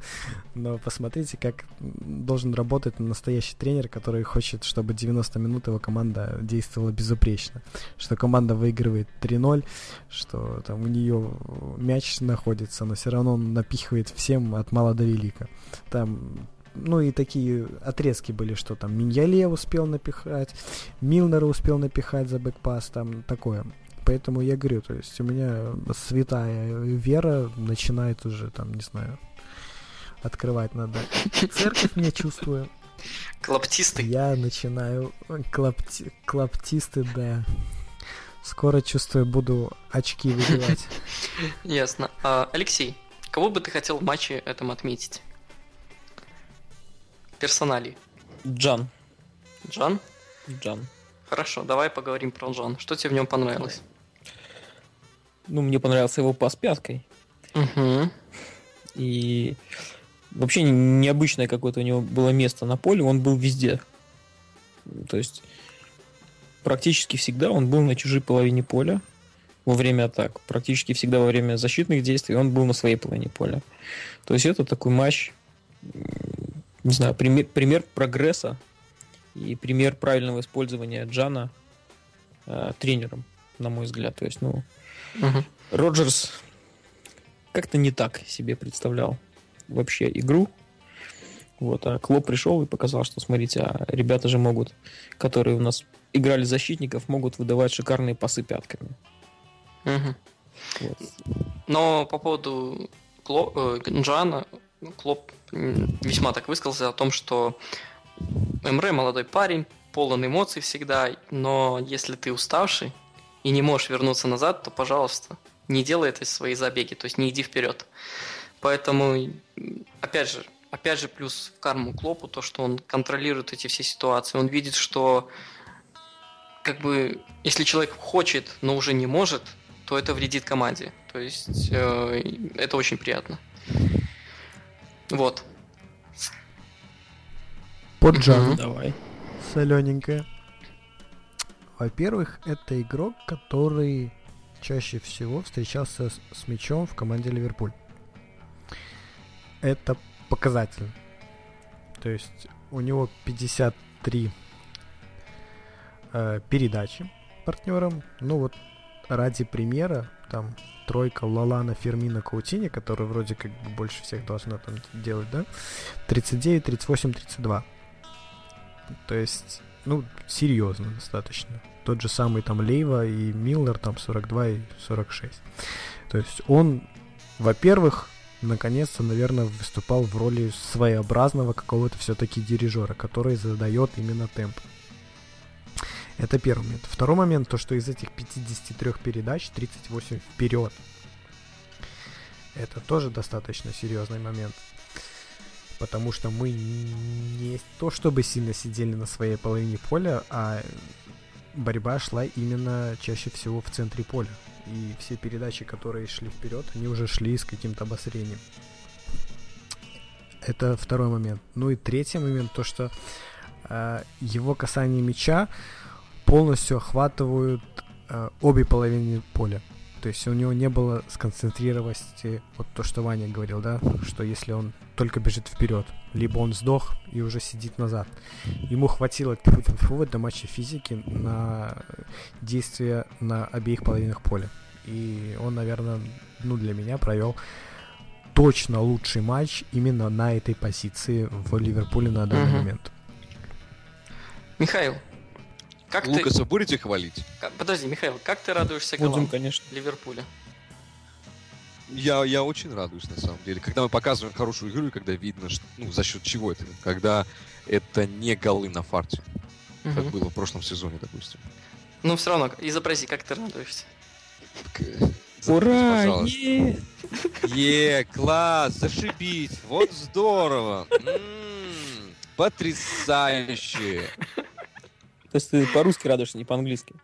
но посмотрите, как должен работать настоящий тренер, который хочет, чтобы 90 минут его команда действовала безупречно, что команда выигрывает 3-0, что там у нее мяч находится, но все равно он напихивает всем от мала до велика. Там ну и такие отрезки были, что там Миньяле успел напихать, Милнера успел напихать за бэкпас, там такое. Поэтому я говорю, то есть у меня святая вера начинает уже, там, не знаю, открывать надо. Церковь меня чувствую. Клаптистый. Я начинаю клапти- клаптисты, да. Скоро, чувствую, буду очки выбивать. Ясно. А, Алексей, кого бы ты хотел в матче этом отметить? Персонали. Джан. Джан? Джан. Хорошо, давай поговорим про Джан. Что тебе в нем понравилось? Ну, мне понравился его пас пяткой. Мгм. И вообще не- необычное какое-то у него было место на поле, он был везде. То есть практически всегда он был на чужой половине поля во время атак. Практически всегда во время защитных действий он был на своей половине поля. То есть это такой матч, не знаю, пример, пример прогресса и пример правильного использования Джана э, тренером, на мой взгляд. То есть, ну, Мгм. Роджерс как-то не так себе представлял вообще игру. Вот, а Клоп пришел и показал, что, смотрите, а ребята же могут, которые у нас играли защитников, могут выдавать шикарные пасы пятками. Мгм. Вот. Но по поводу Кло... э, Джана, Клоп весьма так высказался о том, что МР молодой парень, полон эмоций всегда, но если ты уставший и не можешь вернуться назад, то, пожалуйста, не делай это свои забеги, то есть не иди вперед. Поэтому, опять же, опять же, плюс в карму Клопу то, что он контролирует эти все ситуации. Он видит, что как бы, если человек хочет, но уже не может, то это вредит команде. То есть э, это очень приятно. Вот. Под Мгм. Джану. Давай. солененькая. Во-первых, это игрок, который чаще всего встречался с, с мячом в команде Ливерпуль. Это показатель. То есть у него 53 э, передачи партнерам. Ну вот ради примера, там тройка Лалана, Фермина, Каутини, которая вроде как бы больше всех должна там делать, да? 39, 38, 32. То есть, ну, серьезно достаточно. Тот же самый там Лейва и Миллер там 42 и 46. То есть он, во-первых, наконец-то, наверное, выступал в роли своеобразного какого-то все-таки дирижера, который задает именно темп. Это первый момент. Второй момент, то, что из этих 53 передач 38 вперед. Это тоже достаточно серьезный момент. Потому что мы не то чтобы сильно сидели на своей половине поля, а борьба шла именно чаще всего в центре поля. И все передачи, которые шли вперед, они уже шли с каким-то обосрением. Это второй момент. Ну и третий момент, то что э, его касание мяча полностью охватывают э, обе половины поля. То есть у него не было сконцентрированности, вот то, что Ваня говорил, да, что если он только бежит вперед, либо он сдох и уже сидит назад. Ему хватило тьфу-тьфу, до матча физики на действия на обеих половинах поля. И он, наверное, ну для меня провел точно лучший матч именно на этой позиции в Ливерпуле на данный Мгм. момент. Михаил, как Лукаса ты... будете хвалить? как- Подожди, Михаил, как ты радуешься Будем, голам конечно. Ливерпуля? Я, я очень радуюсь, на самом деле. Когда мы показываем хорошую игру, и когда видно, что, ну, за счет чего это. Когда это не голы на фарте, как Мгм. было в прошлом сезоне, допустим. Ну, все равно, изобрази, как ты радуешься. Э, Ура! пожалуйста. е! Е, класс, зашибись, вот здорово. М, Потрясающе. То есть ты по-русски радуешься, не по-английски.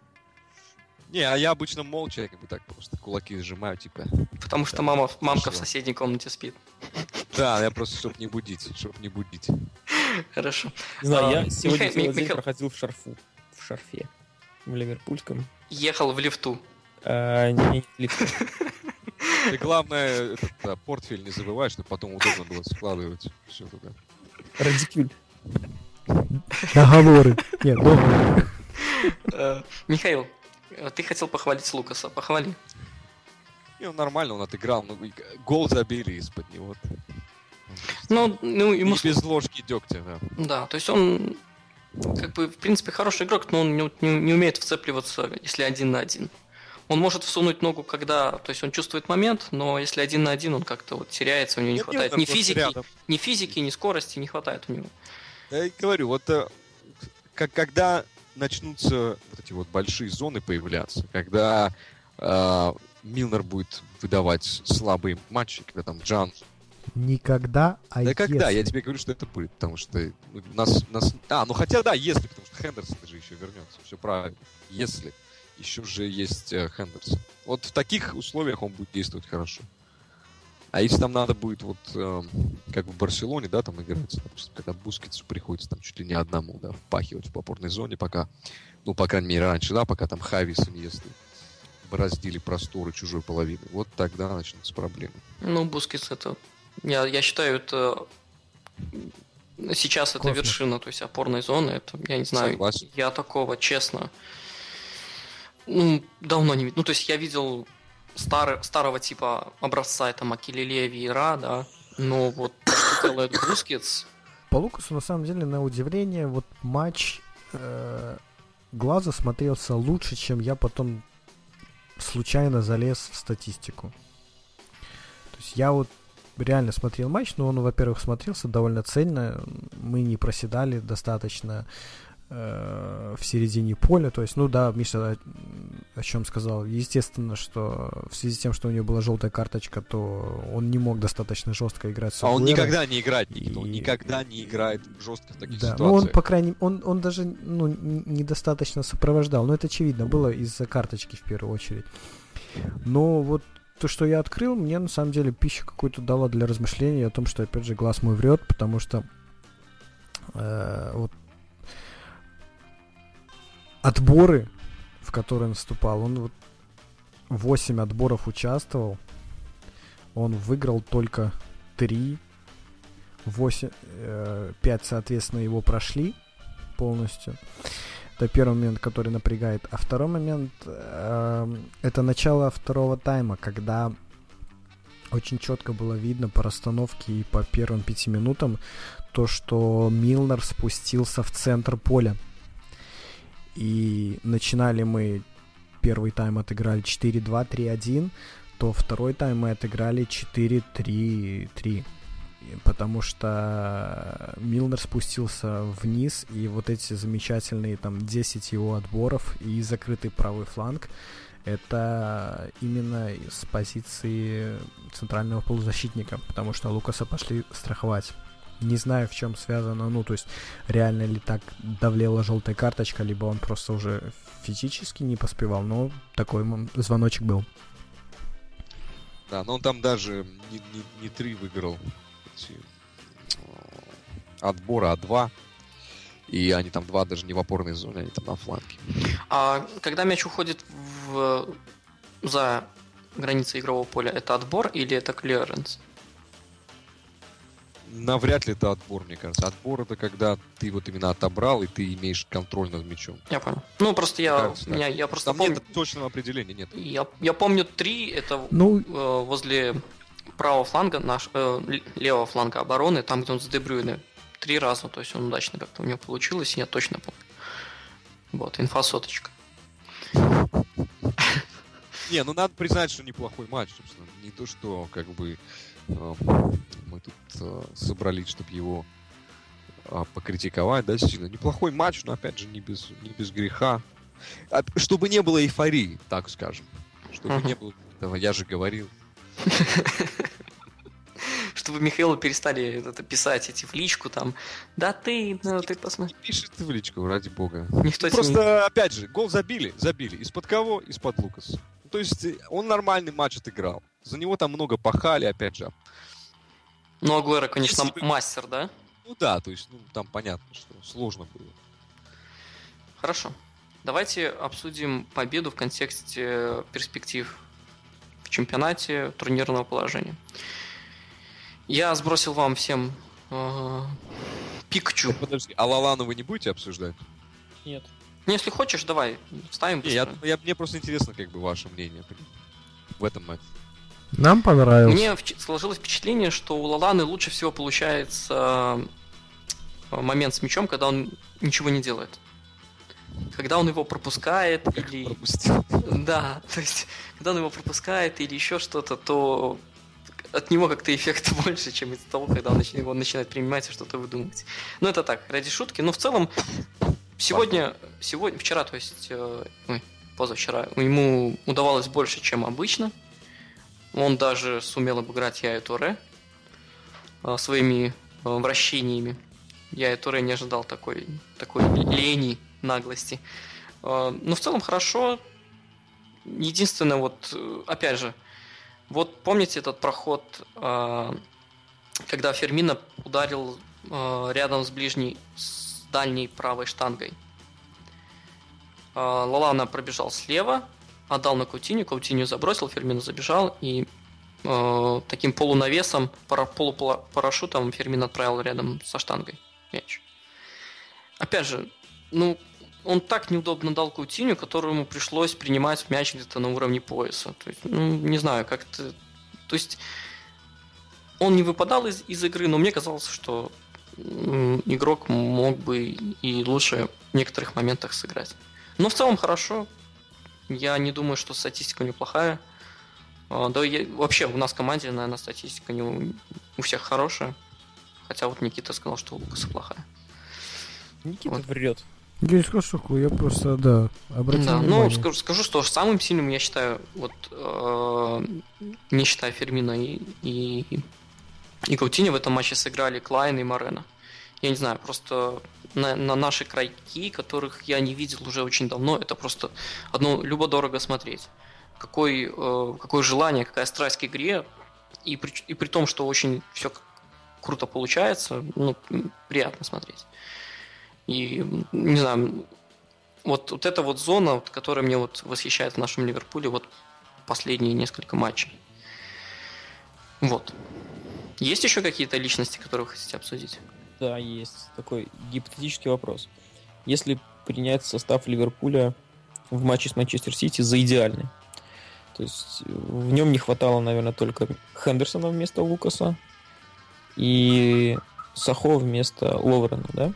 Не, а я обычно молча, я как бы так просто кулаки сжимаю, типа. Потому что мама, мамка в соседней комнате спит. Да, я просто, чтобы не будить, чтобы не будить. Хорошо. Не знаю, А, я сегодня Михаил- целый день проходил в шарфу. В шарфе. В ливерпульском. Ехал в лифту. А, не, не, лифт. Ты главное, этот, да, портфель не забывай, чтобы потом удобно было складывать все туда. Радикюль. Договоры. Нет, договоры. Э, Михаил, ты хотел похвалить Лукаса. Похвали. И он нормально, он отыграл, ну, гол забили из-под него. Ну, ну ему... И без ложки дегтя, да. Да, то есть он как бы, в принципе, хороший игрок, но он не, не- не умеет вцепливаться, если один на один. Он может всунуть ногу, когда, то есть он чувствует момент, но если один на один, он как-то вот теряется, у него не Нет, хватает нет, ни физики, рядом. ни физики, ни скорости не хватает у него. Я говорю, вот э, как, когда начнутся вот эти вот большие зоны появляться, когда э, Милнер будет выдавать слабые матчи, когда там Джан... Никогда, а да когда? если. Я тебе говорю, что это будет, потому что ну, нас, нас... А, ну хотя да, если, потому что Хендерсон же еще вернется, все правильно. Если. Еще же есть э, Хендерсон. Вот в таких условиях он будет действовать хорошо. А если там надо будет вот э, как в Барселоне, да, там играть, допустим, когда Бускетсу приходится там чуть ли не одному, да, впахивать в попорной зоне, пока, ну, по крайней мере, раньше, да, пока там Хави с Иньестой бороздили просторы чужой половины. Вот тогда начнутся проблемы. Ну, Бускетс это... Я, я считаю, это... Сейчас это Космос. вершина, то есть опорной зоны. Это, я не знаю, Согласен. я такого, честно, ну, давно не видел. Ну, то есть я видел старый, старого типа образца, это Макелеле, Вейра, да, но вот то, что делает Бускетс, По Лукасу, на самом деле, на удивление, вот матч э, глаза смотрелся лучше, чем я потом случайно залез в статистику. То есть я вот реально смотрел матч, но он, во-первых, смотрелся довольно цельно. Мы не проседали достаточно в середине поля. То есть, ну да, Миша о, чем сказал. Естественно, что в связи с тем, что у него была желтая карточка, то он не мог достаточно жестко играть с А он никогда не играет, И- никогда не играет жестко в таких Да, ситуациях. ну он, по крайней он, он даже ну, недостаточно сопровождал. Но это очевидно было из-за карточки в первую очередь. Но вот то, что я открыл, мне на самом деле пищу какую-то дала для размышлений о том, что опять же глаз мой врет, потому что э, вот отборы, в которые он наступал, он вот 8 отборов участвовал, он выиграл только 3, 8, 5, соответственно, его прошли полностью. Это первый момент, который напрягает. А второй момент эм, это начало второго тайма, когда очень четко было видно по расстановке и по первым пяти минутам то, что Милнер спустился в центр поля. И начинали мы первый тайм отыграли 4-2, 3-1, то второй тайм мы отыграли 4-3-3. И Потому что Милнер спустился вниз, и вот эти замечательные там 10 его отборов и закрытый правый фланг, это именно с позиции центрального полузащитника, потому что Лукаса пошли страховать. Не знаю, в чем связано, ну, то есть, реально ли так давлела желтая карточка, либо он просто уже физически не поспевал, но такой звоночек был. Да, но он там даже не, не, не три выиграл эти, э, отбора, а два. И они там два даже не в опорной зоне, они там на фланге. А когда мяч уходит в, за границы игрового поля, это отбор или это клиренс? Навряд ли это отбор, мне кажется. Отбор это когда ты вот именно отобрал, и ты имеешь контроль над мячом. Я понял. Ну, просто я, Кажется, меня, я просто Там помню, нет точного определения, нет. я, я помню три, это Ну, э, возле правого фланга, наш, э, левого фланга обороны, там, где он с Дебрюйне, три раза, то есть он удачно как-то у него получилось, я точно помню. Вот, инфа соточка. Не, ну надо признать, что неплохой матч, собственно. Не то, что как бы мы тут э, собрались, чтобы его э, покритиковать, да, действительно. Неплохой матч, но опять же не без, не без греха. А, чтобы не было эйфории, так скажем. Чтобы не было этого, я же говорил. Чтобы Михаилу перестали это писать эти в личку там. Да ты, ну ты посмотри. Пишет в личку, ради бога. Никто Просто, опять же, гол забили, забили. Из-под кого? Из-под Лукаса. То есть э, он нормальный матч отыграл. За него там много пахали, опять же. Ну, Агуэро, конечно, Если мастер, да? Ну да, то есть, ну, там понятно, что сложно было. Хорошо. Давайте обсудим победу в контексте перспектив в чемпионате турнирного положения. Я сбросил вам всем э, пикчу. Подожди, а Лалану вы не будете обсуждать? Нет. Ну, если хочешь, давай, ставим Не, я, я- мне просто интересно, как бы, ваше мнение в этом матче. Нам понравилось. Мне сложилось впечатление, что у Лаланы лучше всего получается э, момент с мячом, когда он ничего не делает. Когда он его пропускает или... Пропустил. Да, то есть, когда он его пропускает или еще что-то, то от него как-то эффект больше, чем из того, когда он, он начинает принимать и что-то выдумывать. Ну, это так, ради шутки. Но в целом, сегодня, сегодня вчера, то есть, э, ой, позавчера, ему удавалось больше, чем обычно. Он даже сумел обыграть Яю Туре э, своими э, вращениями. Я Туре не ожидал такой, такой лени, наглости. Э, Но в целом хорошо. единственное, вот, э, опять же, вот помните этот проход, когда Фермина ударил рядом с ближней, с дальней правой штангой. Лалана пробежал слева, отдал на Каутиню, Каутиню забросил, Фермина забежал, и э, таким полунавесом, пара, полупарашютом Фермин отправил рядом со штангой мяч. Опять же, ну, он так неудобно дал Каутиню, которому пришлось принимать мяч где-то на уровне пояса. То есть, ну, не знаю, как-то... То есть, он не выпадал из, из игры, но мне казалось, что игрок мог бы и лучше в некоторых моментах сыграть. Но в целом хорошо. Я не думаю, что статистика неплохая. А, Да я- вообще у нас в команде, наверное, статистика не у, у всех хорошая. Хотя вот Никита сказал, что у Лукаса плохая. Никита Вот. врет. Я не скажу, что я просто, да, обратил Да, ну, внимание. скажу, скажу, что самым сильным я считаю, вот, э, не считая Фермина и, и, и Каутини в этом матче сыграли Клайн и Морено. Я не знаю, просто на, на наши крайки, которых я не видел уже очень давно, это просто одно любо-дорого смотреть. Какой, э, какое желание, какая страсть к игре, и при, и при том, что очень все круто получается, ну, приятно смотреть. И, не знаю, вот, вот эта вот зона, вот, которая мне вот восхищает в нашем Ливерпуле вот последние несколько матчей. Вот. Есть еще какие-то личности, которые вы хотите обсудить? Да, есть такой гипотетический вопрос. Если принять состав Ливерпуля в матче с Манчестер Сити за идеальный, то есть э, в нем не хватало, наверное, только Хендерсона вместо Лукаса и Сахо вместо Ловрена, да?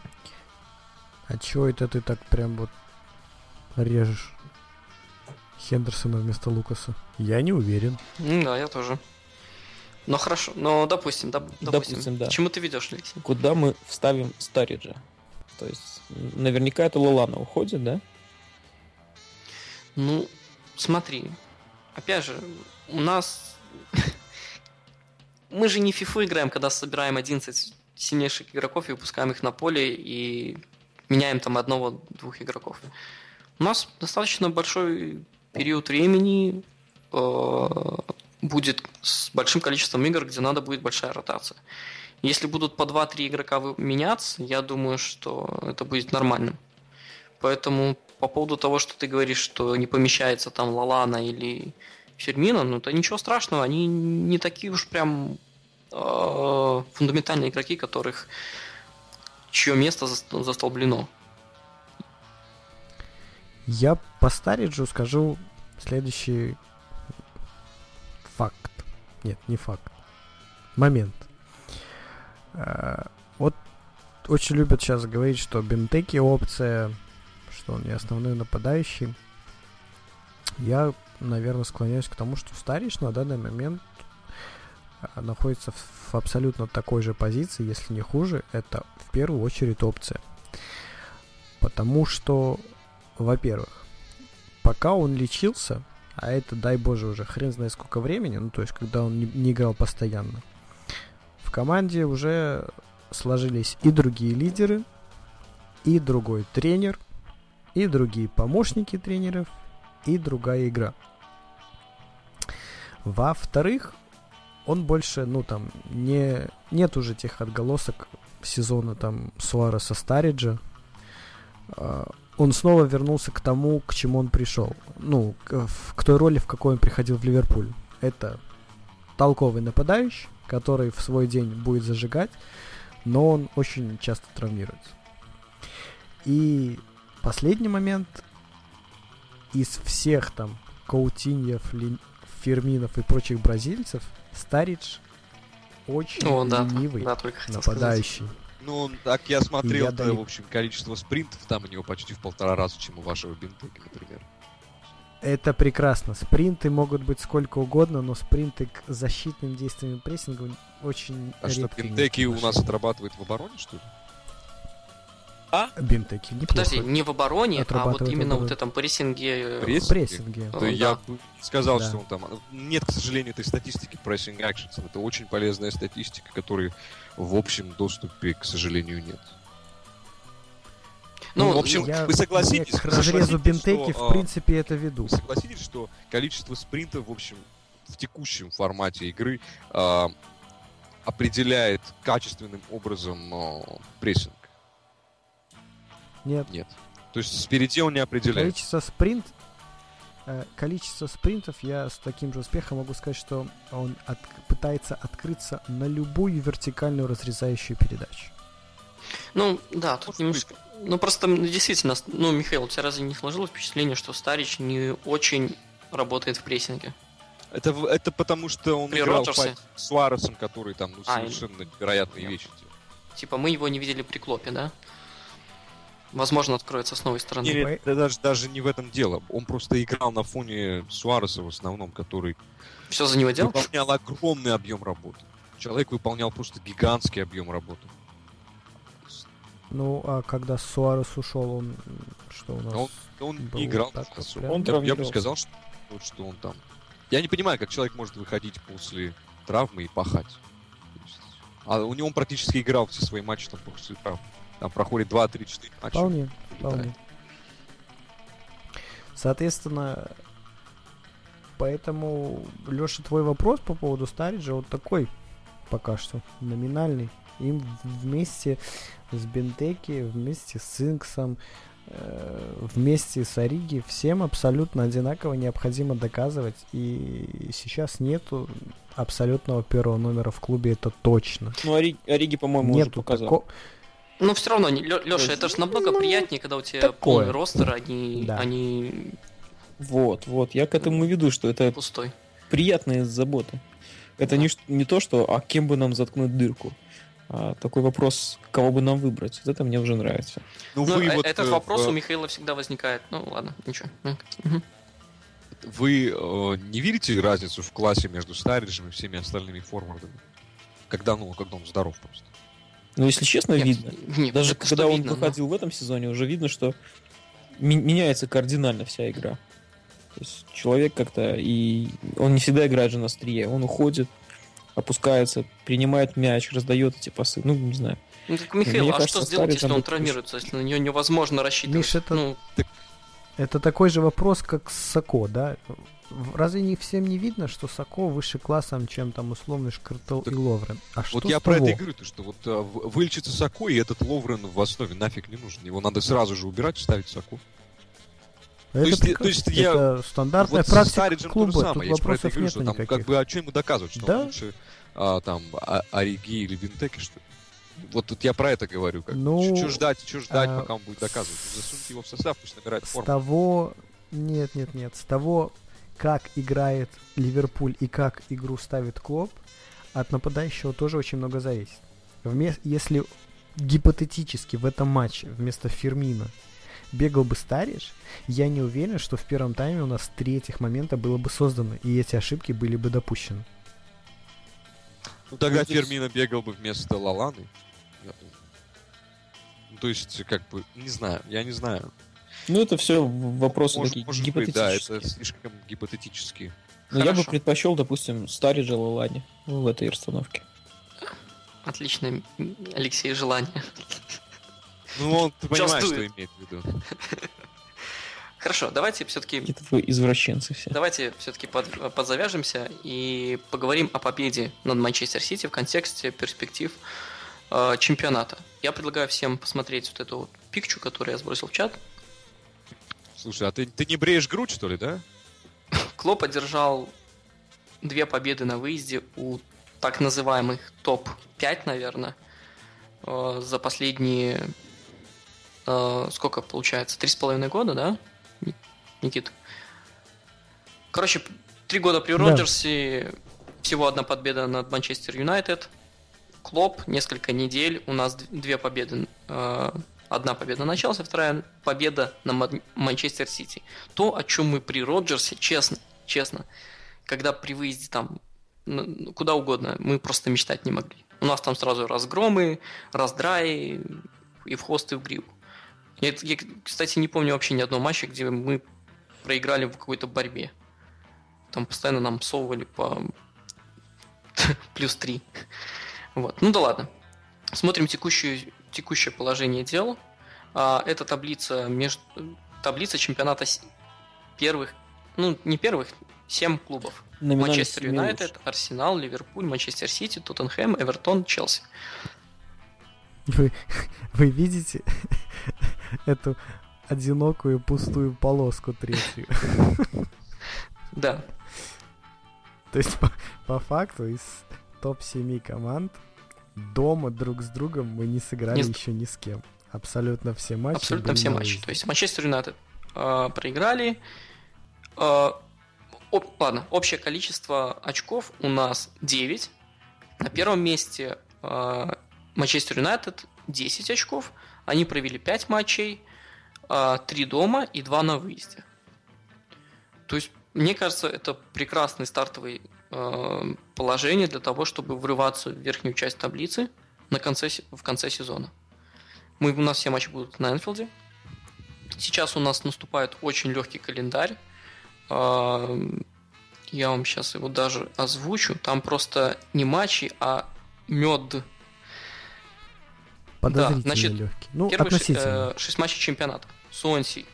А чего это ты так прям вот режешь Хендерсона вместо Лукаса? Я не уверен. Да, я тоже. Ну хорошо, но допустим, доп- допустим. Допустим, да. К чему ты ведешь, Алексей? Куда мы вставим Стариджа? То есть наверняка это Лолана уходит, да? Ну, смотри. Опять же, у нас... Мы же не фифу играем, когда собираем 11 сильнейших игроков и выпускаем их на поле и меняем там одного-двух игроков. У нас достаточно большой период времени э, будет с большим количеством игр, где надо будет большая ротация. Если будут по 2-3 игрока меняться, я думаю, что это будет нормальным. Поэтому по поводу того, что ты говоришь, что не помещается там Лалана или Фермина, ну это ничего страшного, они не такие уж прям э, фундаментальные игроки, которых чье место заст- застолблено. Я по Стариджу скажу следующий факт. Нет, не факт. Момент. Э, Вот очень любят сейчас говорить, что Бентеки опция, что он не основной нападающий. Я, наверное, склоняюсь к тому, что Старич на данный момент э, находится в в абсолютно такой же позиции, если не хуже. Это в первую очередь опция. Потому что во-первых, пока он лечился, а это, дай боже, уже хрен знает сколько времени, ну, то есть, когда он не, не играл постоянно, в команде уже сложились и другие лидеры, и другой тренер, и другие помощники тренеров, и другая игра. Во-вторых, он больше, ну, там, не, нет уже тех отголосок сезона, там, Суареса Стариджа, А, он снова вернулся к тому, к чему он пришел. Ну, к, к той роли, в какой он приходил в Ливерпуль. Это толковый нападающий, который в свой день будет зажигать, но он очень часто травмируется. И последний момент. Из всех там Каутиньев, Лин- Ферминов и прочих бразильцев, Старидж очень О, да, ленивый да, хотел сказать. Ну, так я смотрел, Я даю- в общем, количество спринтов там у него почти в полтора раза, чем у вашего Бентеки, например. Это прекрасно. Спринты могут быть сколько угодно, но спринты к защитным действиям и прессингу очень А что, имеют у нас отрабатывает в обороне, что ли? Бентеки неплохо. Подожди, не в обороне, а вот именно вот этом прессинге. э, Пресс- В прессинге. То Да. я бы сказал, Да. что он там... Нет, к сожалению, этой статистики pressing actions. Это очень полезная статистика, которой в общем доступе, к сожалению, нет. Ну, в общем, Я вы согласитесь, к разрезу бинтеки, что, в а, принципе, это веду. Вы согласитесь, что количество спринтов, в общем, в текущем формате игры а, определяет качественным образом а, прессинг? Нет. Нет. То есть спереди он не определяет. Количество спринт... э, Количество спринтов я с таким же успехом могу сказать, что он от- пытается открыться на любую вертикальную разрезающую передачу. Ну, да, тут Может немножко... Ну, просто м, действительно, ну, Михаил, у тебя разве не сложилось впечатление, что Старич не очень работает в прессинге? Это, это потому, что он При играл Роджерсе? с Суаресом, который там ну, А, совершенно невероятные вещи делал. Типа, мы его не видели при Клопе, да? Возможно, откроется с новой стороны. Или это даже, даже не в этом дело. Он просто играл на фоне Суареса в основном, который Все за него делал? выполнял огромный объем работы. Человек выполнял просто гигантский объем работы. Ну, а когда Суарес ушел, он что у нас? Он, он был не играл так вот. Он я, я бы сказал, что, вот что он там. Я не понимаю, как человек может выходить после травмы и пахать. А у него он практически играл все свои матчи там после травмы. Там проходит 2, 3, 4 матча. Вполне, вполне. Соответственно, поэтому, Леша, твой вопрос по поводу Стариджа вот такой пока что, номинальный. Им вместе с Бентеки, вместе с Инксом, э, вместе с Ориги всем абсолютно одинаково необходимо доказывать. И сейчас нету абсолютного первого номера в клубе, это точно. Ну, Ори- Ориги, по-моему, уже Нету показал. тако- Ну, все равно, Леша, это же намного Ну, приятнее, когда у тебя такое. полный ростер, а не, Да. а не Вот, вот, я к этому веду, что это пустой. приятные заботы. Это не, ш- не то, что а кем бы нам заткнуть дырку, а такой вопрос, кого бы нам выбрать. Вот это мне уже нравится. Ну, Ну, вы э- вот, этот э, вопрос в- у Михаила всегда возникает. Ну, ладно, ничего. Мгм. Вы э, не видите разницу в классе между Стариджем и всеми остальными форвардами? Когда, ну, когда он здоров просто. Но если честно, Нет, видно. нет, Даже когда он видно, ну. выходил в этом сезоне, уже видно, что меняется кардинально вся игра. То есть человек как-то и он не всегда играет же на острие, он уходит, опускается, принимает мяч, раздает эти пасы. Ну, не знаю. Ну, так, Михаил, Мне а кажется, что сделать, если он травмируется, если на нее невозможно рассчитывать? Миш, это- Ну, Это такой же вопрос, как с Сако, да? Разве не всем не видно, что Сако выше классом, чем там условный Шкартел Так и Ловрен? А что вот с я про того? это и говорю, то, что вот в- вылечится Сако, и этот Ловрен в основе нафиг не нужен. Его надо сразу же убирать и ставить Сако. Это, есть- прекра- то есть я- это стандартная вот с практика Стариджем то клуба, же тут самое. Я про это говорю, нет что там никаких. как бы о чем ему доказывать, что Да. он лучше а, там а- Ориги или Бинтеки, что ли? Вот тут я про это говорю. Как Ну, что ждать, что ждать, а, пока он будет доказывать. Засуньте его в состав, пусть набирает С форму. того... Нет, нет, нет. С того, как играет Ливерпуль и как игру ставит Клоп, от нападающего тоже очень много зависит. Вме- Если гипотетически в этом матче вместо Фермина бегал бы Стариш, я не уверен, что в первом тайме у нас три этих момента было бы создано, и эти ошибки были бы допущены. Ну, тогда здесь- Фермина бегал бы вместо Лаланы. Ну, то есть, как бы, не знаю, я не знаю. Ну, это все вопросы Может, такие может быть, да, гипотетические. это слишком гипотетически. Но я бы предпочел, допустим, Стариджа Лалани в этой расстановке. отличное, м, Алексей, желание. Ну, он, ты понимаешь, что имеет в виду. Хорошо, давайте все-таки Какие-то вы извращенцы все. Давайте все-таки подзавяжемся и поговорим о победе над Манчестер Сити в контексте перспектив э, чемпионата. Я предлагаю всем посмотреть вот эту вот пикчу, которую я сбросил в чат. Слушай, а ты, ты не бреешь грудь, что ли, да? Клоп одержал две победы на выезде у так называемых топ-5, наверное, э, за последние... э, сколько получается? Три с половиной года, да, Ни- Никит? Короче, три года при Да. Роджерсе, всего одна победа над Манчестер Юнайтед. Клоп, несколько недель, у нас две победы. Одна победа на Челси, вторая победа на Ман- Манчестер Сити. То, о чем мы при Роджерсе, честно, честно, когда при выезде там н- куда угодно, мы просто мечтать не могли. У нас там сразу разгромы, раздраи и в хвост и в гриву. Я, я, кстати, не помню вообще ни одного матча, где мы проиграли в какой-то борьбе. Там постоянно нам совывали по плюс 3. Вот. Ну да ладно. Смотрим текущую, текущее положение дел. А, это таблица между таблица чемпионата первых, ну не первых, семь клубов. Манчестер Юнайтед, Арсенал, Ливерпуль, Манчестер Сити, Тоттенхэм, Эвертон, Челси. Вы, вы видите эту одинокую пустую полоску третью? Да. То есть, по, по факту, из топ-7 команд дома друг с другом мы не сыграли Не еще ни с кем. Абсолютно все матчи. Абсолютно все матчи. То есть Манчестер Юнайтед э, проиграли. Э, об- ладно, общее количество очков у нас 9. На первом месте э, Манчестер Юнайтед 10 очков. Они провели 5 матчей, 3 дома и 2 на выезде. То есть, мне кажется, это прекрасный стартовый э, положение для того, чтобы врываться в верхнюю часть таблицы на конце, в конце сезона. Мы, у нас все матчи будут на Энфилде. Сейчас у нас наступает очень легкий календарь. А, Я вам сейчас его даже озвучу. Там просто не матчи, а мед. Подозрительно значит, легкий. Ну, Первые относительно. э, шесть матчей чемпионата. Суонси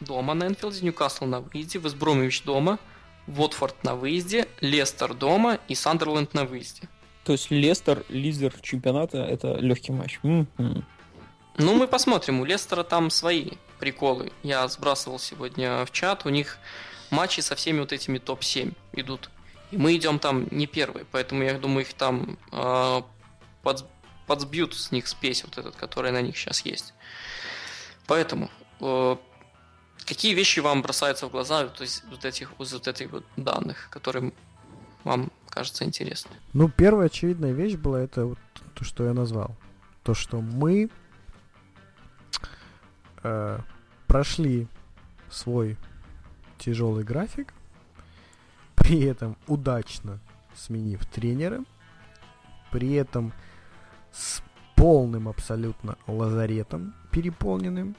дома на Энфилде, Ньюкасл на выезде, Вестбромович дома, Уотфорд на выезде, Лестер дома и Сандерленд на выезде. То есть Лестер, лидер чемпионата, это легкий матч. М-м. Ну, мы посмотрим. У Лестера там свои приколы. Я сбрасывал сегодня в чат. У них матчи со всеми вот этими топ-7 идут. И мы идем там не первые. Поэтому я думаю, их там э, подс- подсбьют с них спесь вот этот, который на них сейчас есть. Поэтому э, какие вещи вам бросаются в глаза вот из вот этих, вот этих вот данных, которые вам кажется интересны? Ну, первая очевидная вещь была это вот то, что я назвал. То, что мы э, прошли свой тяжелый график, при этом удачно сменив тренера, при этом с полным абсолютно лазаретом переполненным,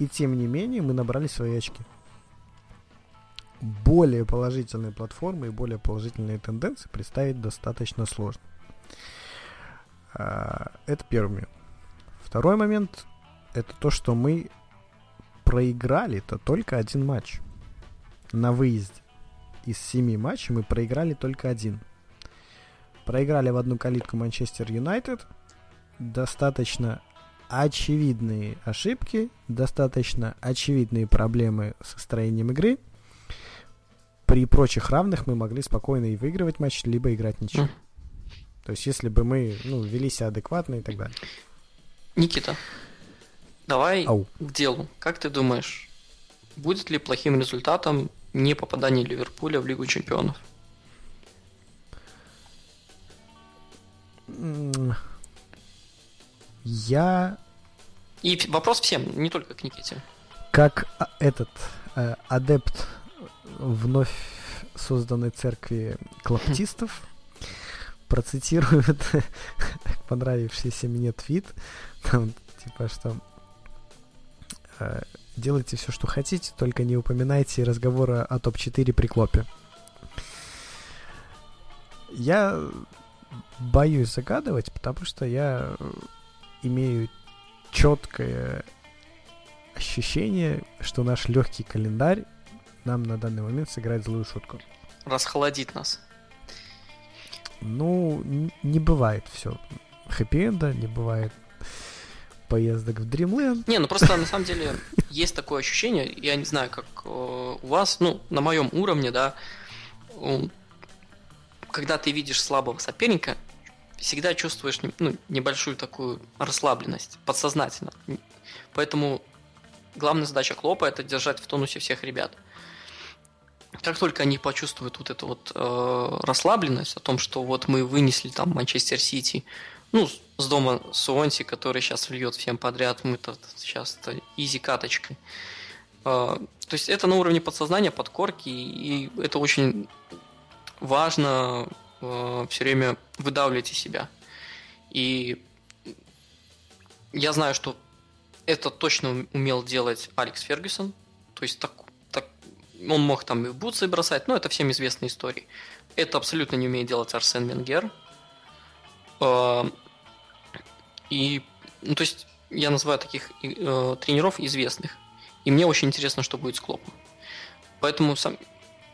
и тем не менее мы набрали свои очки. Более положительные платформы и более положительные тенденции представить достаточно сложно. А, Это первый момент. Второй момент это то, что мы проиграли-то только один матч на выезде. Из семи матчей мы проиграли только один. Проиграли в одну калитку Манчестер Юнайтед. Достаточно очевидные ошибки, достаточно очевидные проблемы со строением игры. При прочих равных мы могли спокойно и выигрывать матч, либо играть ничего. Мгм. То есть, если бы мы ну, вели себя адекватно и так далее. Никита, давай Ау. к делу. Как ты думаешь, будет ли плохим результатом не попадание Ливерпуля в Лигу Чемпионов? Я И вопрос всем, не только к Никите. как а, этот э, адепт вновь созданной церкви клаптистов процитирую это понравившийся мне твит там типа что э, делайте все что хотите только не упоминайте разговора о топ-4 при клопе я боюсь загадывать потому что я э, имею четкое ощущение, что наш легкий календарь нам на данный момент сыграет злую шутку. Расхолодит нас. Ну, не бывает все хэппи-энда, не бывает поездок в Dreamland. Не, ну просто на самом деле есть такое ощущение, я не знаю, как э, у вас, ну, на моем уровне, да, когда ты видишь слабого соперника, всегда чувствуешь ну, небольшую такую расслабленность, подсознательно. Поэтому главная задача Клопа это держать в тонусе всех ребят. Как только они почувствуют вот эту вот э, расслабленность о том, что вот мы вынесли там Манчестер Сити, ну, с- дома Суонси, который сейчас льет всем подряд, мы тут сейчас изи каточкой. Э, то есть это на уровне подсознания, подкорки, и это очень важно все время выдавливать из себя. И я знаю, что это точно умел делать Алекс Фергюсон. То есть так, так, он мог там и в бутсы бросать, но это всем известная история. Это абсолютно не умеет делать Арсен Венгер. Э, И, ну, то есть, я называю таких э, тренеров известных. И мне очень интересно, что будет с Клопом. Поэтому сам,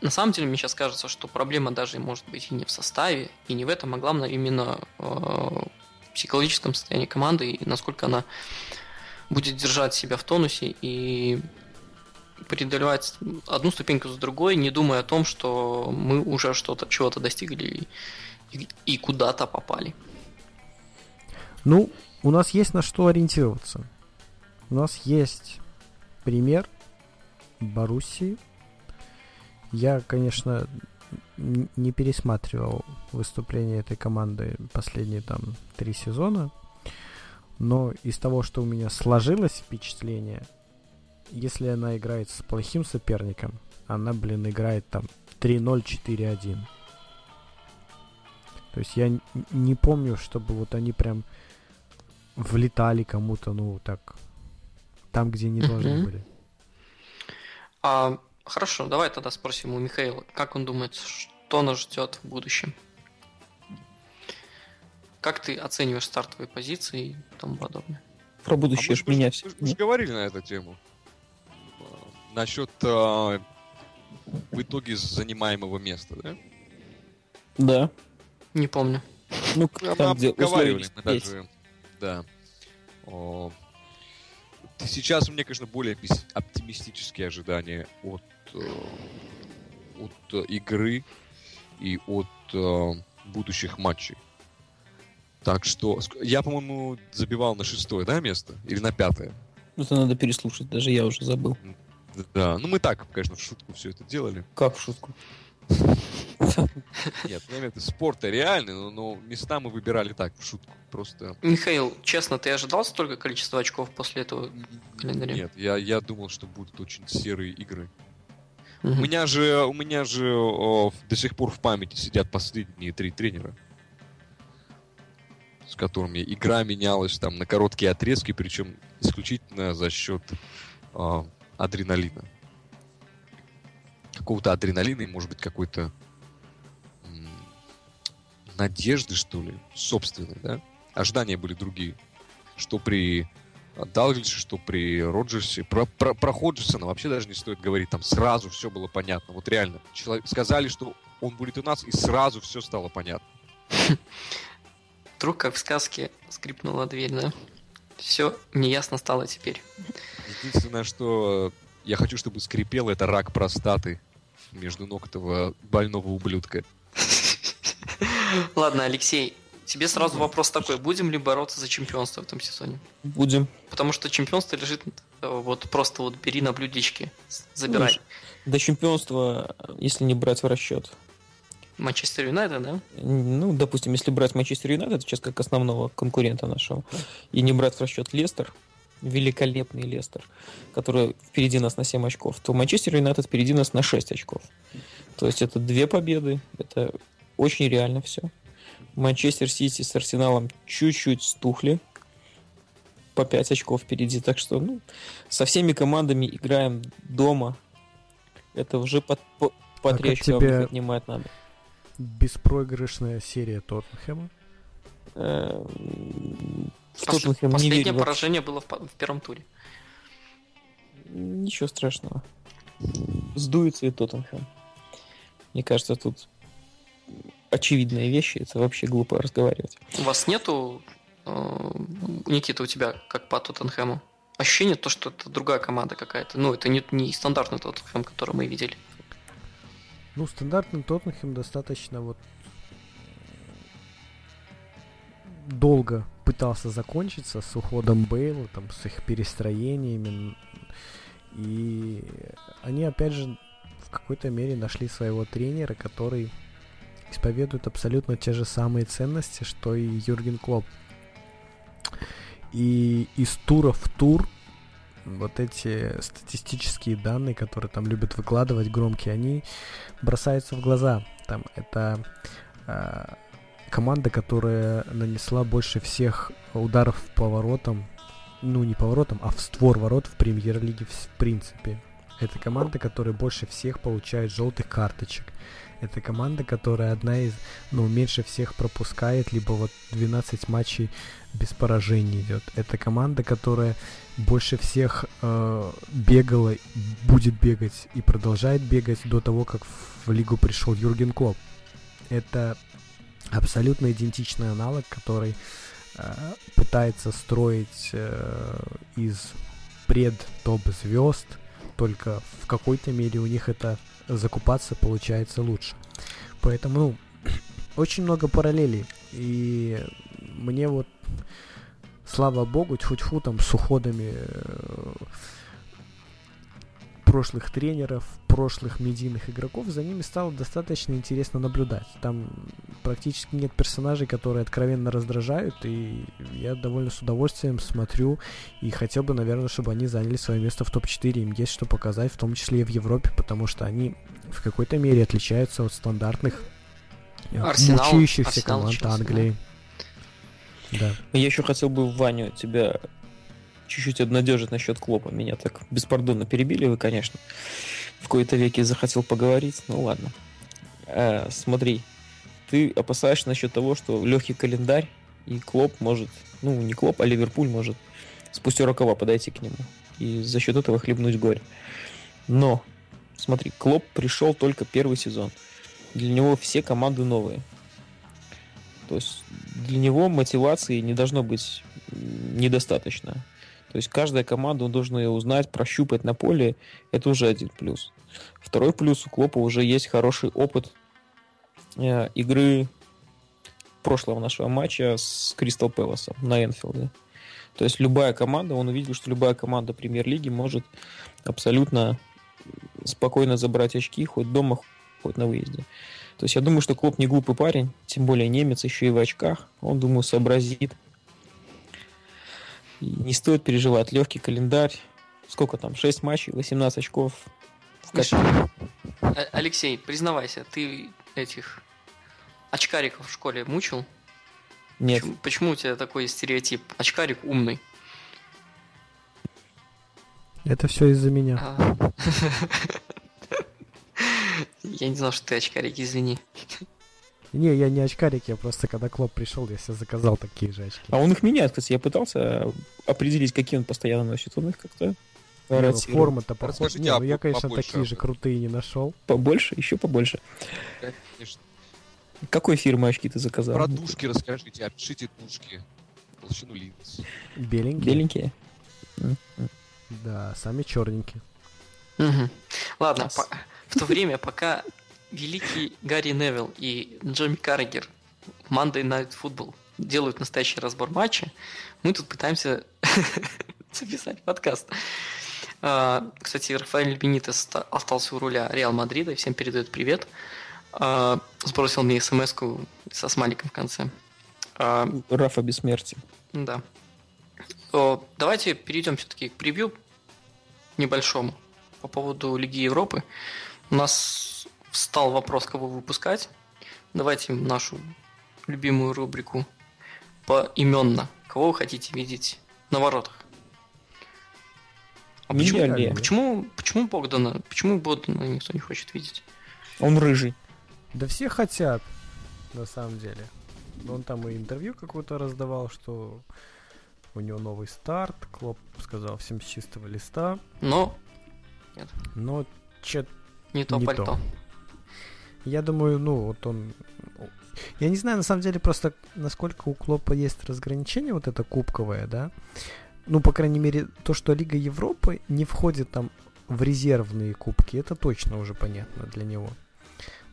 на самом деле мне сейчас кажется, что проблема даже может быть и не в составе, и не в этом, а главное именно э, в психологическом состоянии команды и насколько она будет держать себя в тонусе и преодолевать одну ступеньку за другой, не думая о том, что мы уже что-то чего-то достигли и, и куда-то попали. Ну, у нас есть на что ориентироваться. У нас есть пример Боруссии. Я, конечно, не пересматривал выступления этой команды последние там три сезона, но из того, что у меня сложилось впечатление, если она играет с плохим соперником, она, блин, играет там 3-0, 4-1. То есть я не помню, чтобы вот они прям влетали кому-то, ну, так, там, где не должны были. А, хорошо, давай тогда спросим у Михаила, как он думает, что нас ждет в будущем? Как ты оцениваешь стартовые позиции и тому подобное? Про А будущее мы ж меня все. мы ж говорили на эту тему. А, Насчет а, в итоге занимаемого места, да? Да. Не помню. Ну, Мы там, где обговаривали условия мы даже, да. О, сейчас у меня, конечно, более оптимистические ожидания от, э, от э, игры и от э, будущих матчей. Так что я, по-моему, забивал на шестое, да, место? Или на пятое? Это надо переслушать, даже я уже забыл. Да, ну мы так, конечно, в шутку все это делали. Как в шутку? Нет, ну, в виду, спорт-то реальный, но, но места мы выбирали так, в шутку. Просто... Михаил, честно, ты ожидал столько количества очков после этого календаря? Нет, я, я думал, что будут очень серые игры. У Мгм. меня же, у меня же о, до сих пор в памяти сидят последние три тренера, с которыми игра менялась там на короткие отрезки, причем исключительно за счет а, адреналина. Какого-то адреналина и, может быть, какой-то надежды, что ли, собственной, да? Ожидания были другие. Что при Далглише, что при Роджерсе. Про, про, про Ходжерсона вообще даже не стоит говорить. Там сразу все было понятно. Вот реально. Человек, сказали, что он будет у нас, и сразу все стало понятно. Вдруг, как в сказке, скрипнула дверь, да? Все неясно стало теперь. Единственное, что я хочу, чтобы скрипел, это рак простаты между ног этого больного ублюдка. Ладно, Алексей, тебе сразу вопрос такой. Будем ли бороться за чемпионство в этом сезоне? Будем. Потому что чемпионство лежит э, вот просто вот бери на блюдечке, забирай. До чемпионства, если не брать в расчет. Манчестер Юнайтед, да? Ну, допустим, если брать Манчестер Юнайтед сейчас как основного конкурента нашего, и не брать в расчет Лестер, великолепный Лестер, который впереди нас на 7 очков, то Манчестер Юнайтед впереди нас на 6 очков. То есть это две победы, это очень реально все. Манчестер Сити с Арсеналом чуть-чуть стухли, по 5 очков впереди, так что ну, со всеми командами играем дома. Это уже под, по, по А три как очка тебе- поднимать надо. Беспроигрышная серия Тоттенхэма. Эм, В Пос- Тоттенхэм не Последнее верю поражение было в, в первом туре. Ничего страшного. Сдуется и Тоттенхэм. Мне кажется, тут очевидные вещи, это вообще глупо разговаривать. У вас нету, э, Никита, у тебя, как по Тоттенхэму, ощущение, то, что это другая команда какая-то. Ну, это не, не стандартный Тоттенхэм, который мы видели. Ну, стандартный Тоттенхэм достаточно вот долго пытался закончиться с уходом Бейла, там, с их перестроениями. И они, опять же, в какой-то мере нашли своего тренера, который исповедует абсолютно те же самые ценности, что и Юрген Клоп. И из тура в тур вот эти статистические данные, которые там любят выкладывать громкие, они бросаются в глаза. Там это а, команда, которая нанесла больше всех ударов по воротам, ну не по воротам, а в створ ворот в премьер-лиге в, в принципе. Это команда, которая больше всех получает желтых карточек. Это команда, которая одна из, ну, меньше всех пропускает, либо вот 12 матчей без поражений идет. Это команда, которая больше всех э, бегала, будет бегать и продолжает бегать до того, как в лигу пришел Юрген Клоп. Это абсолютно идентичный аналог, который э, пытается строить э, из пред-топ звезд, только в какой-то мере у них это закупаться получается лучше. Поэтому ну, очень много параллелей. И мне вот, слава богу, тьфу-тьфу там с уходами э, прошлых тренеров, прошлых медийных игроков, за ними стало достаточно интересно наблюдать. Там практически нет персонажей, которые откровенно раздражают, и я довольно с удовольствием смотрю и хотел бы, наверное, чтобы они заняли свое место в топ-4. Им есть что показать, в том числе и в Европе, потому что они в какой-то мере отличаются от стандартных э, Арсенал- мучающихся Арсенал команд Англии. Да. Я еще хотел бы, Ваню, тебя чуть-чуть обнадежить насчет Клопа. Меня так беспардонно перебили вы, конечно. В кои-то веке захотел поговорить. Ну ладно. Э, смотри, ты опасаешься насчет того, что легкий календарь и Клоп может, ну не Клоп, а Ливерпуль может спустя рукава подойти к нему и за счет этого хлебнуть горе. Но, смотри, Клоп пришел только первый сезон. Для него все команды новые. То есть для него мотивации не должно быть недостаточно. То есть каждая команда, он должен ее узнать, прощупать на поле. Это уже один плюс. Второй плюс у Клопа уже есть хороший опыт э, игры прошлого нашего матча с Кристал Пэласом на Энфилде. То есть любая команда, он увидел, что любая команда премьер-лиги может абсолютно спокойно забрать очки хоть дома, хоть на выезде. То есть я думаю, что Клоп не глупый парень, тем более немец еще и в очках. Он, думаю, сообразит. И не стоит переживать. Легкий календарь. Сколько там? 6 матчей, 18 очков. в. А- Алексей, признавайся, ты этих очкариков в школе мучил? Нет. Почему, почему у тебя такой стереотип? Очкарик умный. Это все из-за меня. А. Я не знал, что ты очкарик, извини. Не, я не очкарик, я просто когда Клоп пришел, я себе заказал такие же очки. А он их меняет, кстати. Я пытался определить, какие он постоянно носит. Он их как-то ну, ротирует. форма-то похожа. Не, ну я, конечно, побольше такие же крутые не нашел. Побольше, еще побольше. Конечно. Какой фирмы очки ты заказал? Про дужки расскажите, опишите дужки. Толщину линз. Беленькие. Беленькие? Да, сами черненькие. Ладно, по- в то время, пока великий Гарри Невилл и Джимми Каррагер в Monday Night Football делают настоящий разбор матча, мы тут пытаемся записать подкаст. А, Кстати, Рафаэль Бенитес ста- остался у руля Реал Мадрида, всем передает привет. А, Сбросил мне смс со смайликом в конце. А, Рафа бессмертия. да. Давайте перейдем все-таки к превью небольшому по поводу Лиги Европы. У нас встал вопрос, кого выпускать. Давайте нашу любимую рубрику поименно. Кого вы хотите видеть на воротах? А почему, Меня ли? почему, почему Богдана? Почему Богдана никто не хочет видеть? Он рыжий. Да все хотят, на самом деле. Он там и интервью какое-то раздавал, что у него новый старт. Клоп сказал всем с чистого листа. Но Но че не то Не пальто. то. Я думаю, ну, вот он... Я не знаю, на самом деле, просто насколько у Клопа есть разграничение вот это кубковое, да? Ну, по крайней мере, то, что Лига Европы не входит там в резервные кубки, это точно уже понятно для него.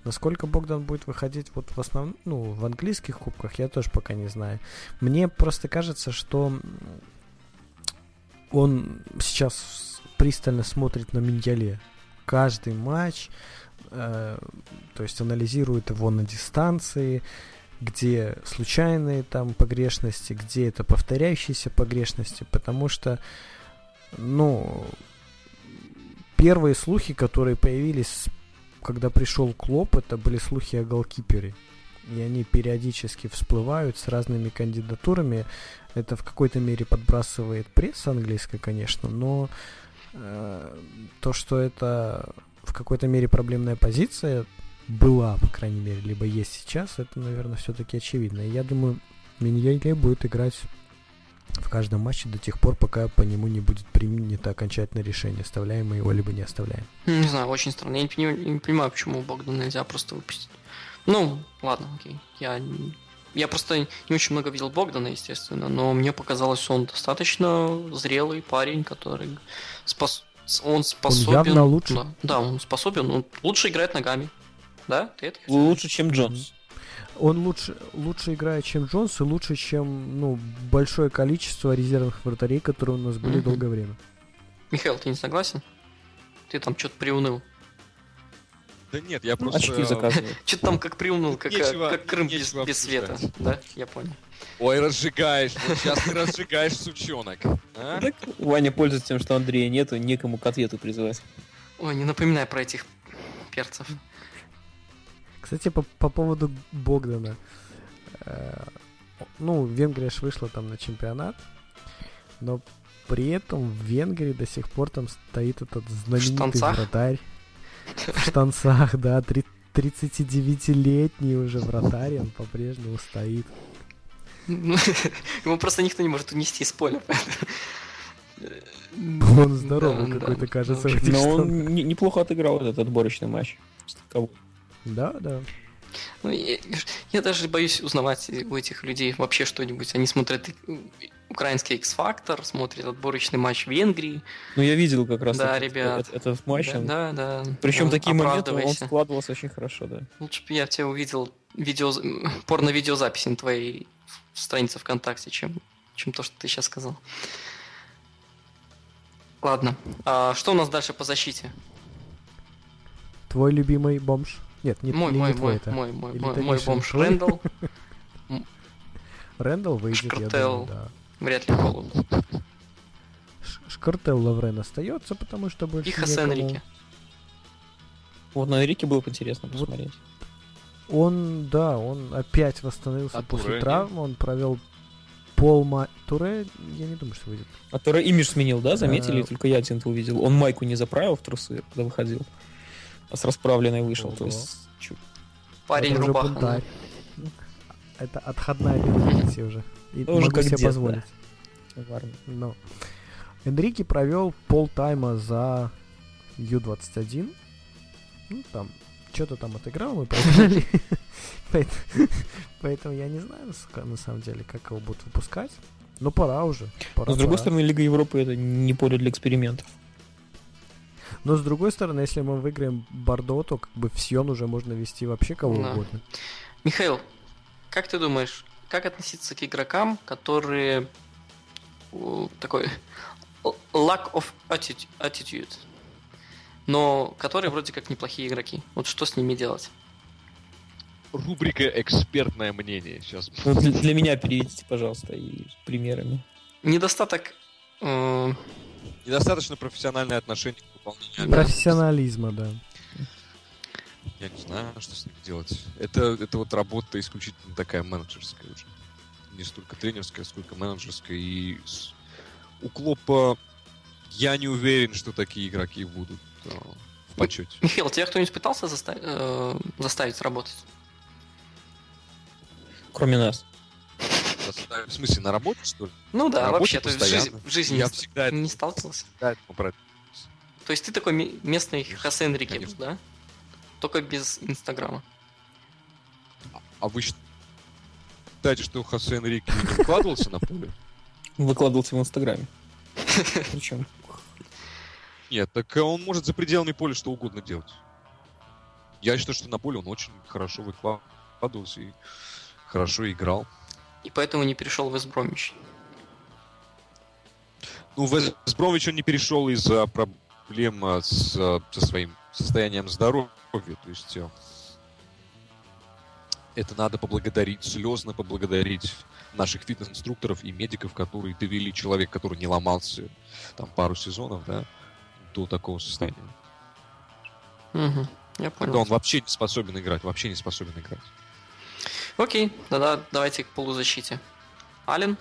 Насколько Богдан будет выходить вот в основном, ну, в английских кубках, я тоже пока не знаю. Мне просто кажется, что он сейчас пристально смотрит на Миньяле. Каждый матч, э, то есть анализирует его на дистанции, где случайные там погрешности, где это повторяющиеся погрешности, потому что, ну, первые слухи, которые появились, когда пришел Клоп, это были слухи о голкипере. И они периодически всплывают с разными кандидатурами. Это в какой-то мере подбрасывает пресса английская, конечно, но э, то, что это в какой-то мере проблемная позиция была, по крайней мере, либо есть сейчас, это, наверное, все-таки очевидно. Я думаю, Миньеле будет играть в каждом матче до тех пор, пока по нему не будет принято окончательное решение, оставляем мы его, либо не оставляем. Не знаю, очень странно. Я не, пони- не понимаю, почему Богдана нельзя просто выпустить. Ну, ладно, окей. Я, я просто не очень много видел Богдана, естественно, но мне показалось, что он достаточно зрелый парень, который спос... он способен... явно лучше. Да, да, он способен, он лучше играет ногами. Да? Ты это хотел? Лучше, чем Джонс. Он лучше, лучше играет, чем Джонс, и лучше, чем ну, большое количество резервных вратарей, которые у нас были Мгм. долгое время. Михаил, ты не согласен? Ты там что-то приуныл. Да нет, я просто... Очки заказывают. Что-то там как приуныл, как, Нечего- как Крым без, без света. Да, я понял. Ой, разжигаешь. Вот сейчас ты разжигаешь, сучонок. а? Так Ваня пользуется тем, что Андрея нету, некому к ответу призывать. Ой, не напоминай про этих перцев. Кстати, по, по поводу Богдана. Э, ну, Венгрия ж вышла там на чемпионат, но при этом в Венгрии до сих пор там стоит этот знаменитый вратарь. В штанцах, да, три- 39-летний уже вратарь, он по-прежнему стоит. Его просто никто не может унести из поля. Он здоровый Да, какой-то, да. кажется, Но он не- неплохо отыграл этот отборочный матч. Да, да. Ну, я, я даже боюсь узнавать у этих людей вообще что-нибудь. Они смотрят э, украинский X-Factor, смотрят отборочный матч в Венгрии. Ну, я видел как раз Да, этот, ребят. этот- этот матч. да, он- да, да. Причем Ну, такие моменты он складывался очень хорошо, да. Лучше бы я тебя увидел видео, порно-видеозаписи на твоей странице ВКонтакте, чем, чем то, что ты сейчас сказал. Ладно. А что у нас дальше по защите? Твой любимый бомж? Нет, не, мой, не мой, твой мой, это. мой, мой, Или мой, мой бомж твой? Рэндалл. Рэндалл выйдет, я думаю, да. Вряд ли. Ш- Шкартел Лаврен остается, потому что больше И Хосе некому. Энрике. Вот на Эрике было бы интересно Вот посмотреть. Он, да, он опять восстановился А после Туре травмы, он провел полма... Туре, я не думаю, что выйдет. А Туре имидж сменил, да? Заметили? Э, Только я один это увидел. Он майку не заправил в трусы, когда выходил. А с расправленной вышел. То Ого. есть, чу- Парень Это уже рубаха. бунтарь. Это отходная пенальти уже. И Это уже могу как себе дед, позволить. в армии. Но. Энрике провел полтайма за Ю-21. Ну, там, что-то там отыграл, мы проиграли. Поэтому- я не знаю, на самом деле, как его будут выпускать. Но пора уже. Пора, Но с другой пора. стороны, Лига Европы это не поле для экспериментов. Но с другой стороны, если мы выиграем Бордо, то как бы в Сьон уже можно вести вообще кого Да. угодно. Михаил, как ты думаешь, как относиться к игрокам, которые такой lack of atti- attitude, но которые вроде как неплохие игроки? Вот что с ними делать? Рубрика «Экспертное мнение». Сейчас. Ну, для, для меня переведите, пожалуйста, и примерами. Недостаток э, Недостаточно профессиональное отношение к выполнению. Профессионализма, да. Я не знаю, что с ним делать. Это, это вот работа исключительно такая менеджерская уже. Не столько тренерская, сколько менеджерская. И у Клопа я не уверен, что такие игроки будут в почете. Михаил, тебя кто-нибудь пытался заста- э, заставить работать? Кроме нас. В смысле, на работе, что ли? Ну да, На вообще, то есть в жизни, постоянно. в жизни Я не, всегда это- не сталкивался. Да, это мы про- То есть ты такой ме- местный Хосе Энрике, Конечно. да? Только без Инстаграма. А вы считаете, что Хосе Энрике не выкладывался на поле? Выкладывался в Инстаграме. Причем. Нет, так он может за пределами поля что угодно делать. Я считаю, что на поле он очень хорошо выкладывался и хорошо играл. И поэтому не перешел в Эсбромич. Ну, в Бромвич он не перешел из-за проблем э, с, э, со своим состоянием здоровья. То есть э, это надо поблагодарить, слезно поблагодарить наших фитнес-инструкторов и медиков, которые довели человека, который не ломался там пару сезонов, да, до такого состояния. Угу, я понял. Да, он вообще не способен играть, вообще не способен играть. Окей, тогда давайте к полузащите. Ален?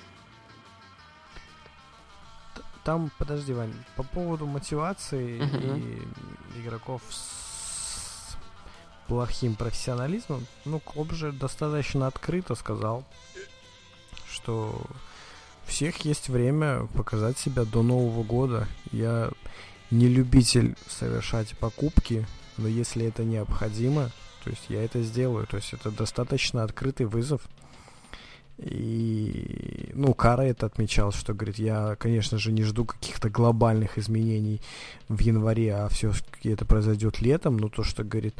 там, подожди, Вань, по поводу мотивации Мгм. и игроков с плохим профессионализмом, ну, Клоп же достаточно открыто сказал, что у всех есть время показать себя до Нового года. Я не любитель совершать покупки, но если это необходимо, то есть я это сделаю. То есть это достаточно открытый вызов. И, ну, Кара это отмечал, что, говорит, я, конечно же, не жду каких-то глобальных изменений в январе, а все-таки это произойдет летом, но то, что, говорит,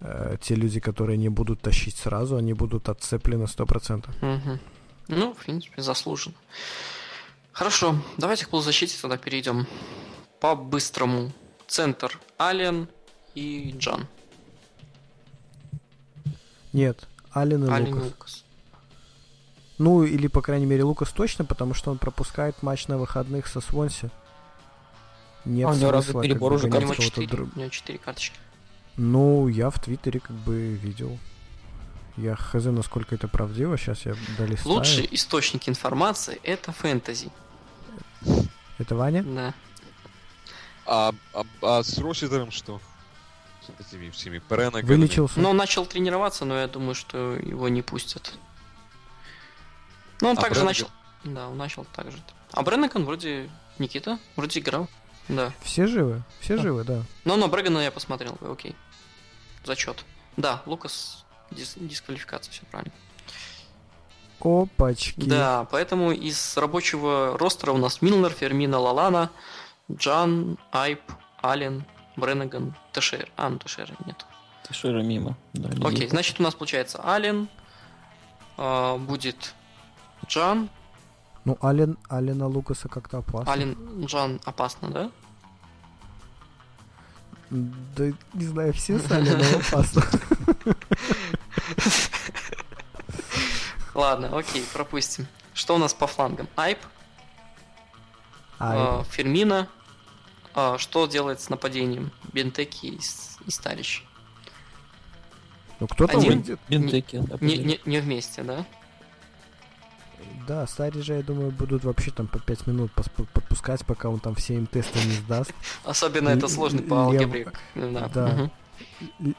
э, те люди, которые не будут тащить сразу, они будут отцеплены 100%. Мгм. Ну, в принципе, заслуженно. Хорошо, давайте к полузащите тогда перейдем. По-быстрому. Центр Ален и Джан. Нет, Ален и Ален Лукас. Лукас. Ну, или, по крайней мере, Лукас точно, потому что он пропускает матч на выходных со Свонси. Нет А у него разве перебор как уже У гонять него кого-то четыре, друг- у него четыре карточки. Ну, я в Твиттере как бы видел. Я хз, насколько это правдиво. Сейчас я долистаю. Лучший источник информации это фэнтези. Это Ваня? Да. А, а- а с Роситером что? С этими всеми Перенагами? Вылечился? Но он начал тренироваться, но я думаю, что его не пустят. Ну, он А также Бреннеган? начал. Да, он начал так же. А Бреннеган вроде Никита, вроде играл. Да. Все живы? Все А. живы, да. Но на Брэгана я посмотрел, окей. Зачет. Да, Лукас дис- дисквалификация, все правильно. Опачки. Да, поэтому из рабочего ростера у нас Милнер, Фермина, Лалана, Джан, Айп, Ален, Бреннеган, Тешер. А, ну Тешера нет. Тешера мимо. Да, Окей, значит у нас получается Ален, а, будет Джан, Ну, Ален, Алена Лукаса как-то опасно. Ален, Джан опасно, да? Да, не знаю, все с Аленом опасно. Ладно, окей, пропустим. Что у нас по флангам? Айп, А, а, Фермина. А, что делает с нападением? Бентеки и, и Старич. ну, кто-то один- выйдет. Бентеки, Не, не, не вместе, да? Да, Стари же, я думаю, будут вообще там по 5 минут подпускать, пока он там все им тесты не сдаст. Особенно это сложно по алгебре. Да.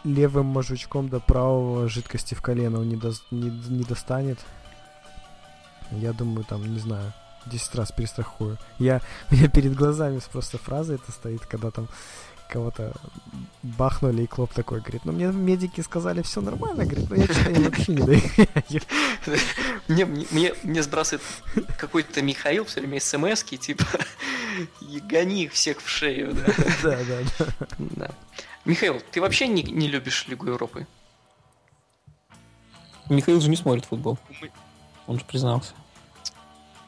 Левым мажучком до правого жидкости в колено он не достанет. Я думаю, там, не знаю, 10 раз перестрахую. Я, у меня перед глазами просто фраза это стоит, когда там кого-то бахнули, и Клоп такой говорит, ну мне медики сказали, все нормально, говорит, но я что-то вообще не доверяю. Мне, мне, сбрасывает какой-то Михаил все время смс типа «И гони их всех в шею. Да. Да, да, да. Да. Михаил, ты вообще не, не любишь Лигу Европы? Михаил же не смотрит футбол. Он же признался.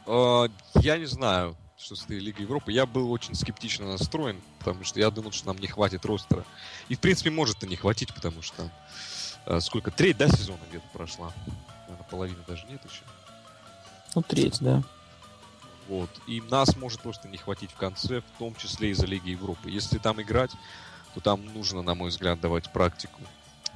А, я не знаю, что с этой Лигой Европы. Я был очень скептично настроен, потому что я думал, что нам не хватит ростера. И, в принципе, может и не хватить, потому что а, сколько? Треть, да, сезона где-то прошла? Наверное, половины даже нет еще. Ну, треть, да. Вот. И нас может просто не хватить в конце, в том числе из-за Лиги Европы. Если там играть, то там нужно, на мой взгляд, давать практику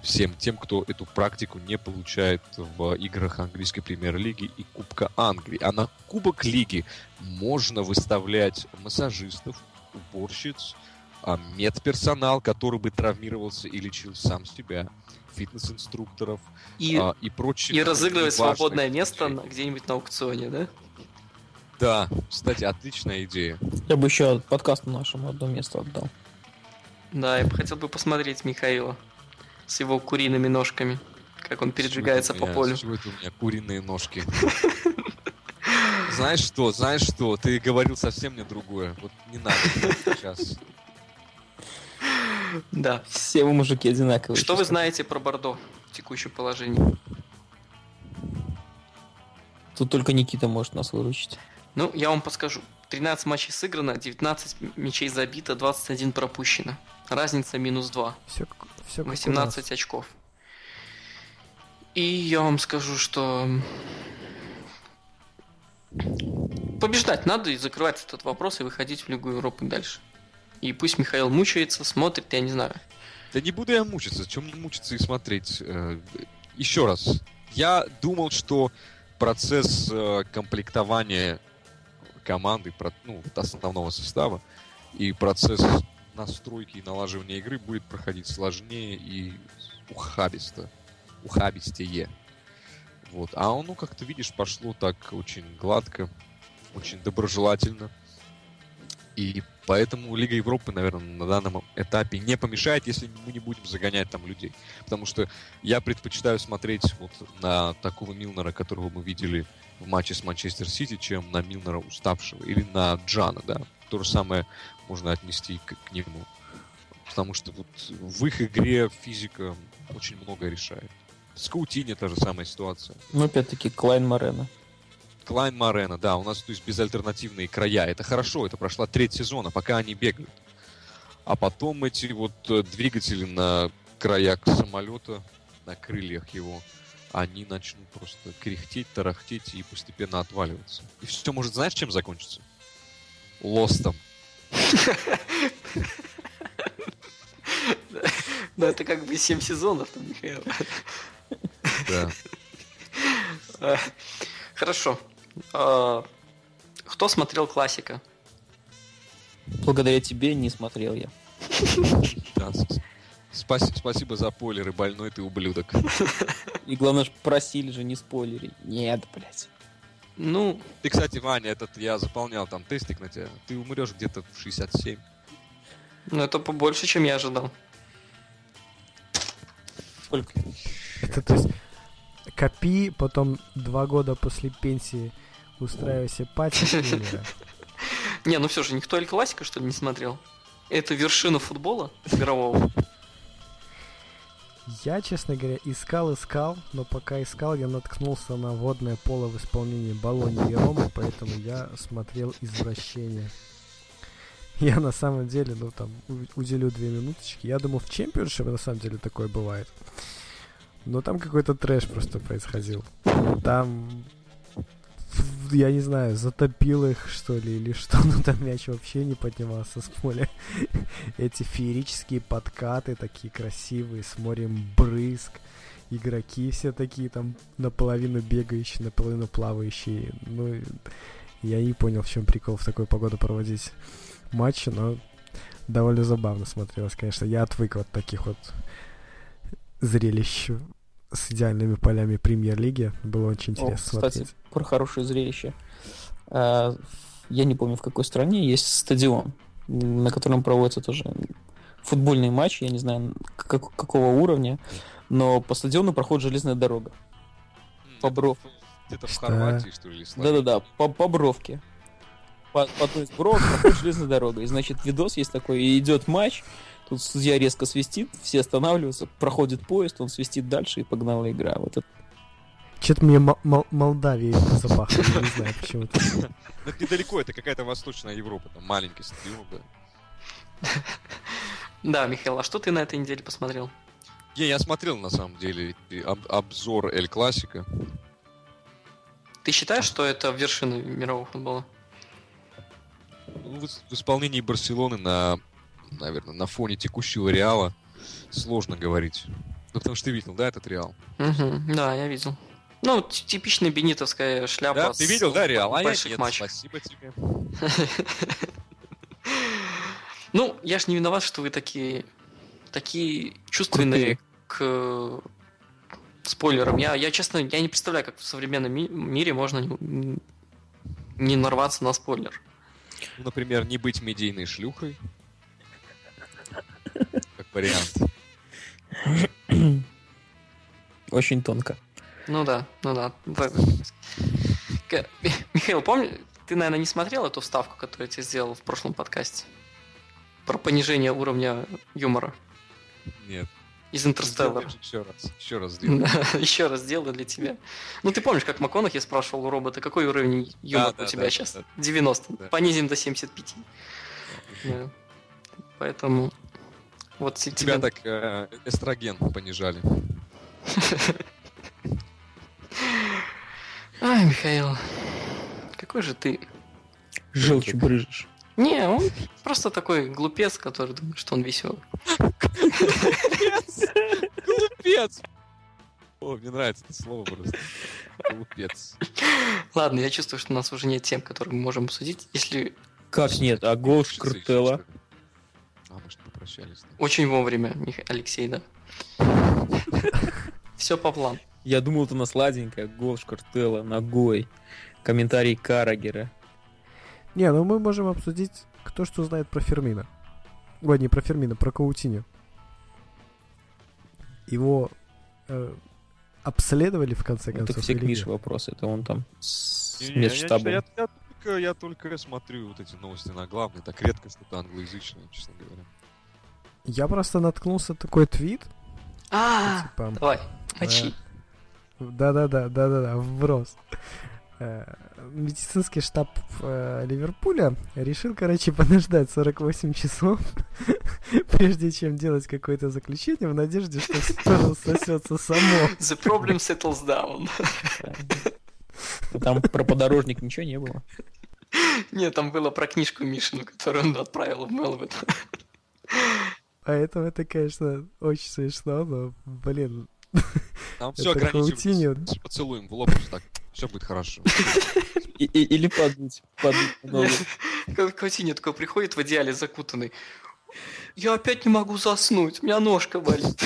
всем тем, кто эту практику не получает в играх английской премьер-лиги и Кубка Англии. А на Кубок Лиги можно выставлять массажистов, уборщиц, а, медперсонал, который бы травмировался и лечил сам себя, фитнес-инструкторов И, а, и прочих. и разыгрывать свободное место вещей. где-нибудь на аукционе, да? Да, кстати, отличная идея. Я бы еще подкасту нашему одно место отдал. Да, я бы хотел бы посмотреть Михаила с его куриными ножками, как он передвигается по полю. это у меня куриные ножки? Знаешь что, знаешь что, ты говорил совсем мне другое. Вот не надо сейчас. Да. Все вы мужики одинаковые. Что вы знаете про Бордо в текущем положении? Тут только Никита может нас выручить. Ну, я вам подскажу. 13 матчей сыграно, 19 мячей забито, 21 пропущено. Разница минус 2. Все, все 18 очков. И я вам скажу, что побеждать надо и закрывать этот вопрос и выходить в Лигу Европы дальше. И пусть Михаил мучается, смотрит, я не знаю. Да не буду я мучиться, чем мне мучиться и смотреть. Э, Еще раз, я думал, что процесс э, комплектования команды, про- ну, основного состава, и процесс настройки и налаживания игры будет проходить сложнее и ухабисто. Ухабистее. Вот. А оно, как ты видишь, пошло так очень гладко, очень доброжелательно. И поэтому Лига Европы, наверное, на данном этапе не помешает, если мы не будем загонять там людей. Потому что я предпочитаю смотреть вот на такого Милнера, которого мы видели в матче с Манчестер Сити, чем на Милнера уставшего. Или на Джана, да. То же самое можно отнести к, к нему. Потому что вот в их игре физика очень много решает. С Каутини та же самая ситуация. Ну, опять-таки, Клайн Морено. Клайн Марена, да, у нас то есть безальтернативные края. Это хорошо, это прошла треть сезона, пока они бегают. А потом эти вот э, двигатели на краях самолета, на крыльях его, они начнут просто кряхтеть, тарахтеть и постепенно отваливаться. И все может, знаешь, чем закончиться? Лостом. Да, это как бы 7 сезонов, Михаил. Да. Хорошо. А, Кто смотрел классика? Благодаря тебе не смотрел я. спасибо за полеры, больной ты ублюдок. И главное, просили же не спойлерить. Нет, блядь. Ну, Ты, кстати, Ваня, этот я заполнял там тестик на тебя. Ты умрешь где-то в 67. ну это побольше, чем я ожидал. Сколько? Это то есть копи, потом два года после пенсии устраивайся пати. Не, ну все же, никто Эль Классика, что ли, не смотрел? Это вершина футбола мирового. Я, честно говоря, искал, искал, но пока искал, я наткнулся на водное поло в исполнении Болони и Ромы, поэтому я смотрел «Извращение». Я на самом деле, ну там, уделю две минуточки. Я думал, в чемпионшипе на самом деле такое бывает. Но там какой-то трэш просто происходил. Там, я не знаю, затопил их, что ли, или что. Ну там мяч вообще не поднимался с поля. Эти феерические подкаты, такие красивые, с морем брызг. Игроки все такие там наполовину бегающие, наполовину плавающие. Ну, я не понял, в чем прикол в такую погоду проводить матчи, но довольно забавно смотрелось, конечно. Я отвык от таких вот зрелищ с идеальными полями премьер-лиги. Было очень О, интересно кстати, смотреть. про хорошее зрелище. А, Я не помню, в какой стране есть стадион, на котором проводятся тоже футбольные матчи, я не знаю, как- какого уровня, но по стадиону проходит железная дорога. По Бров. Где-то в? Хорватии, что ли. Да-да-да, по, по бровке. По, по из бров проходит железная дорога. И, значит, видос есть такой, и идет матч, тут судья резко свистит, все останавливаются, проходит поезд, он свистит дальше, и погнала игра. Вот это Что-то мне Мол- Мол- Молдавии запахло, не знаю почему-то. Ну, Это недалеко, это какая-то Восточная Европа, там маленький стадион, да. Да, Михаил, а что ты на этой неделе посмотрел? Не, я смотрел, на самом деле, об- обзор Эль Классика. Ты считаешь, что это вершина мирового футбола? Ну, в, в исполнении Барселоны на, наверное, на фоне текущего Реала сложно говорить. Ну, потому что ты видел, да, этот Реал? Мгм, да, я видел. Ну, типичная бенитовская шляпа. Да, ты видел, да, Реал? А я больших нет, матчах. спасибо тебе. Ну, я ж не виноват, что вы такие, такие чувственные к спойлерам. Я, я, честно, я не представляю, как в современном ми- мире можно не, не нарваться на спойлер. Ну, например, не быть медийной шлюхой. Как вариант. очень тонко. Ну да, ну да. Михаил, помни, ты, наверное, не смотрел эту вставку, которую я тебе сделал в прошлом подкасте? Про понижение уровня юмора Нет. из Интерстеллара. Еще раз, еще раз сделай. Еще раз сделаю для тебя. Ну, ты помнишь, как МакКонахи спрашивал у робота, какой уровень юмора да, у тебя да, сейчас? да. 90. Да. Понизим до 75. Да. Поэтому вот те- Тебя тебе... так э, эстроген понижали. Ай, Михаил, какой же ты... Желчью брыжешь. Не, он просто такой глупец, который думает, что он веселый. Глупец! О, мне нравится это слово просто. Глупец. Ладно, я чувствую, что у нас уже нет тем, которые мы можем обсудить. Если Как нет? А гол Шкартела? А, мы что, попрощались? да? очень вовремя, Мих- Алексей, да. Все по плану. Я думал, это на сладенькое. Гол Шкартела ногой. Комментарий Карагера. Не, ну мы можем обсудить, кто что знает про Фермина. Ой, не про Фермина, про Каутиню. Его э, обследовали в конце Это концов. все к Мише вопрос. Это он там с Не-не, я- медштабом. Я, я только, я только смотрю вот эти новости на главные. Так редко что-то англоязычное, честно говоря. Я просто наткнулся на такой твит. А, Типа, давай, мочи. Да-да-да, да-да-да, вброс. Э, Медицинский штаб э, Ливерпуля решил, короче, подождать 48 часов, прежде чем делать какое-то заключение, в надежде, что все сосется само. The problem settles down. Там про подорожник ничего не было. Нет, там было про книжку Мишину, которую он отправил в Мелвин. Поэтому это, конечно, очень смешно, но, блин, Там все Это ограничивается поцелуем в лоб, так. Все будет хорошо. Или подуть. Каутиньо такой приходит в идеале закутанный. Я опять не могу заснуть, у меня ножка болит.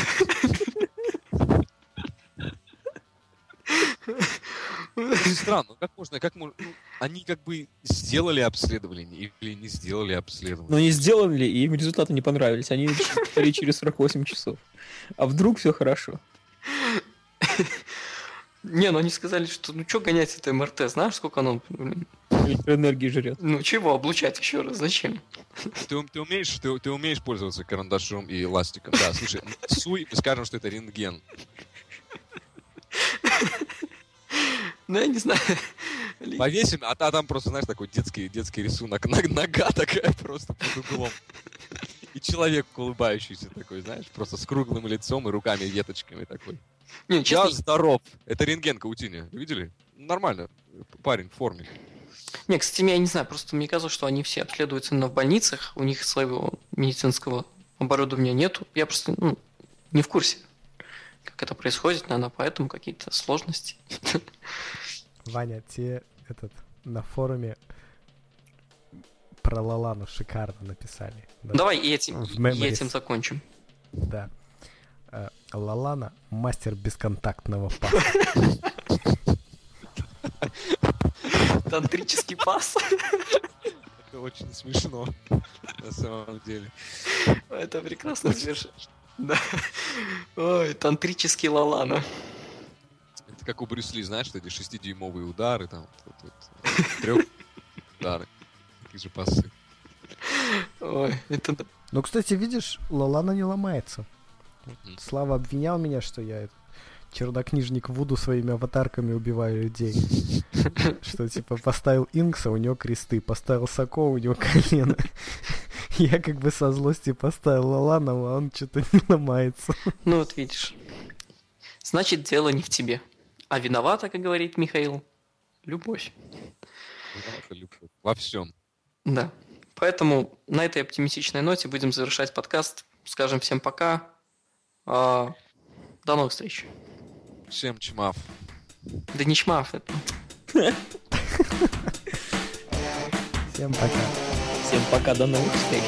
Странно, как можно, как можно, ну, они как бы сделали обследование или не сделали обследование. Но не сделали, и им результаты не понравились. Они повторили через 48 часов. А вдруг все хорошо? Не, ну они сказали, что ну что гонять это МРТ, знаешь, сколько оно, блин, Электроэнергии жрет. ну чего облучать еще раз, зачем? Ты, ты умеешь, ты, ты умеешь пользоваться карандашом и ластиком. Да, слушай, суй, мы скажем, что это рентген. Ну я не знаю. Повесим, а, та- там просто, знаешь, такой детский, детский рисунок. Ног- Нога такая просто под углом. И человек улыбающийся такой, знаешь, просто с круглым лицом и руками веточками такой. Не, Я честно, здоров. Это рентген Каутиня. Видели? Нормально. Парень в форме. не, кстати, я не знаю, просто мне кажется, что они все обследуются именно в больницах, у них своего медицинского оборудования нету. Я просто ну, не в курсе, как это происходит, наверное, поэтому какие-то сложности. Ваня, те этот на форуме про Лалану шикарно написали. Да. Давай и этим, и этим закончим. Да. Э, Лалана мастер бесконтактного паса. Тантрический пас. Это очень смешно. На самом деле. Это прекрасно звучит. Да. Ой, тантрический Лалана. Это как у Брюсли, знаешь, эти шестидюймовые удары, там, вот, вот, трех удары. Такие же пасы. Ой, это да. Ну, кстати, видишь, Лалана не ломается. Слава обвинял меня, что я чернокнижник Вуду своими аватарками убиваю людей. Что, типа, поставил Инкса, у него кресты, поставил Соко, у него колено. Я как бы со злости поставил Лалана, а он что-то не ломается. Ну вот видишь. Значит, дело не в тебе. А виновата, как говорит Михаил, любовь. Виновата любовь. Во всем. Да. Поэтому на этой оптимистичной ноте будем завершать подкаст. Скажем всем пока. А, До новых встреч. Всем чмав. Да не чмав это. Всем пока. Всем пока, до новых встреч.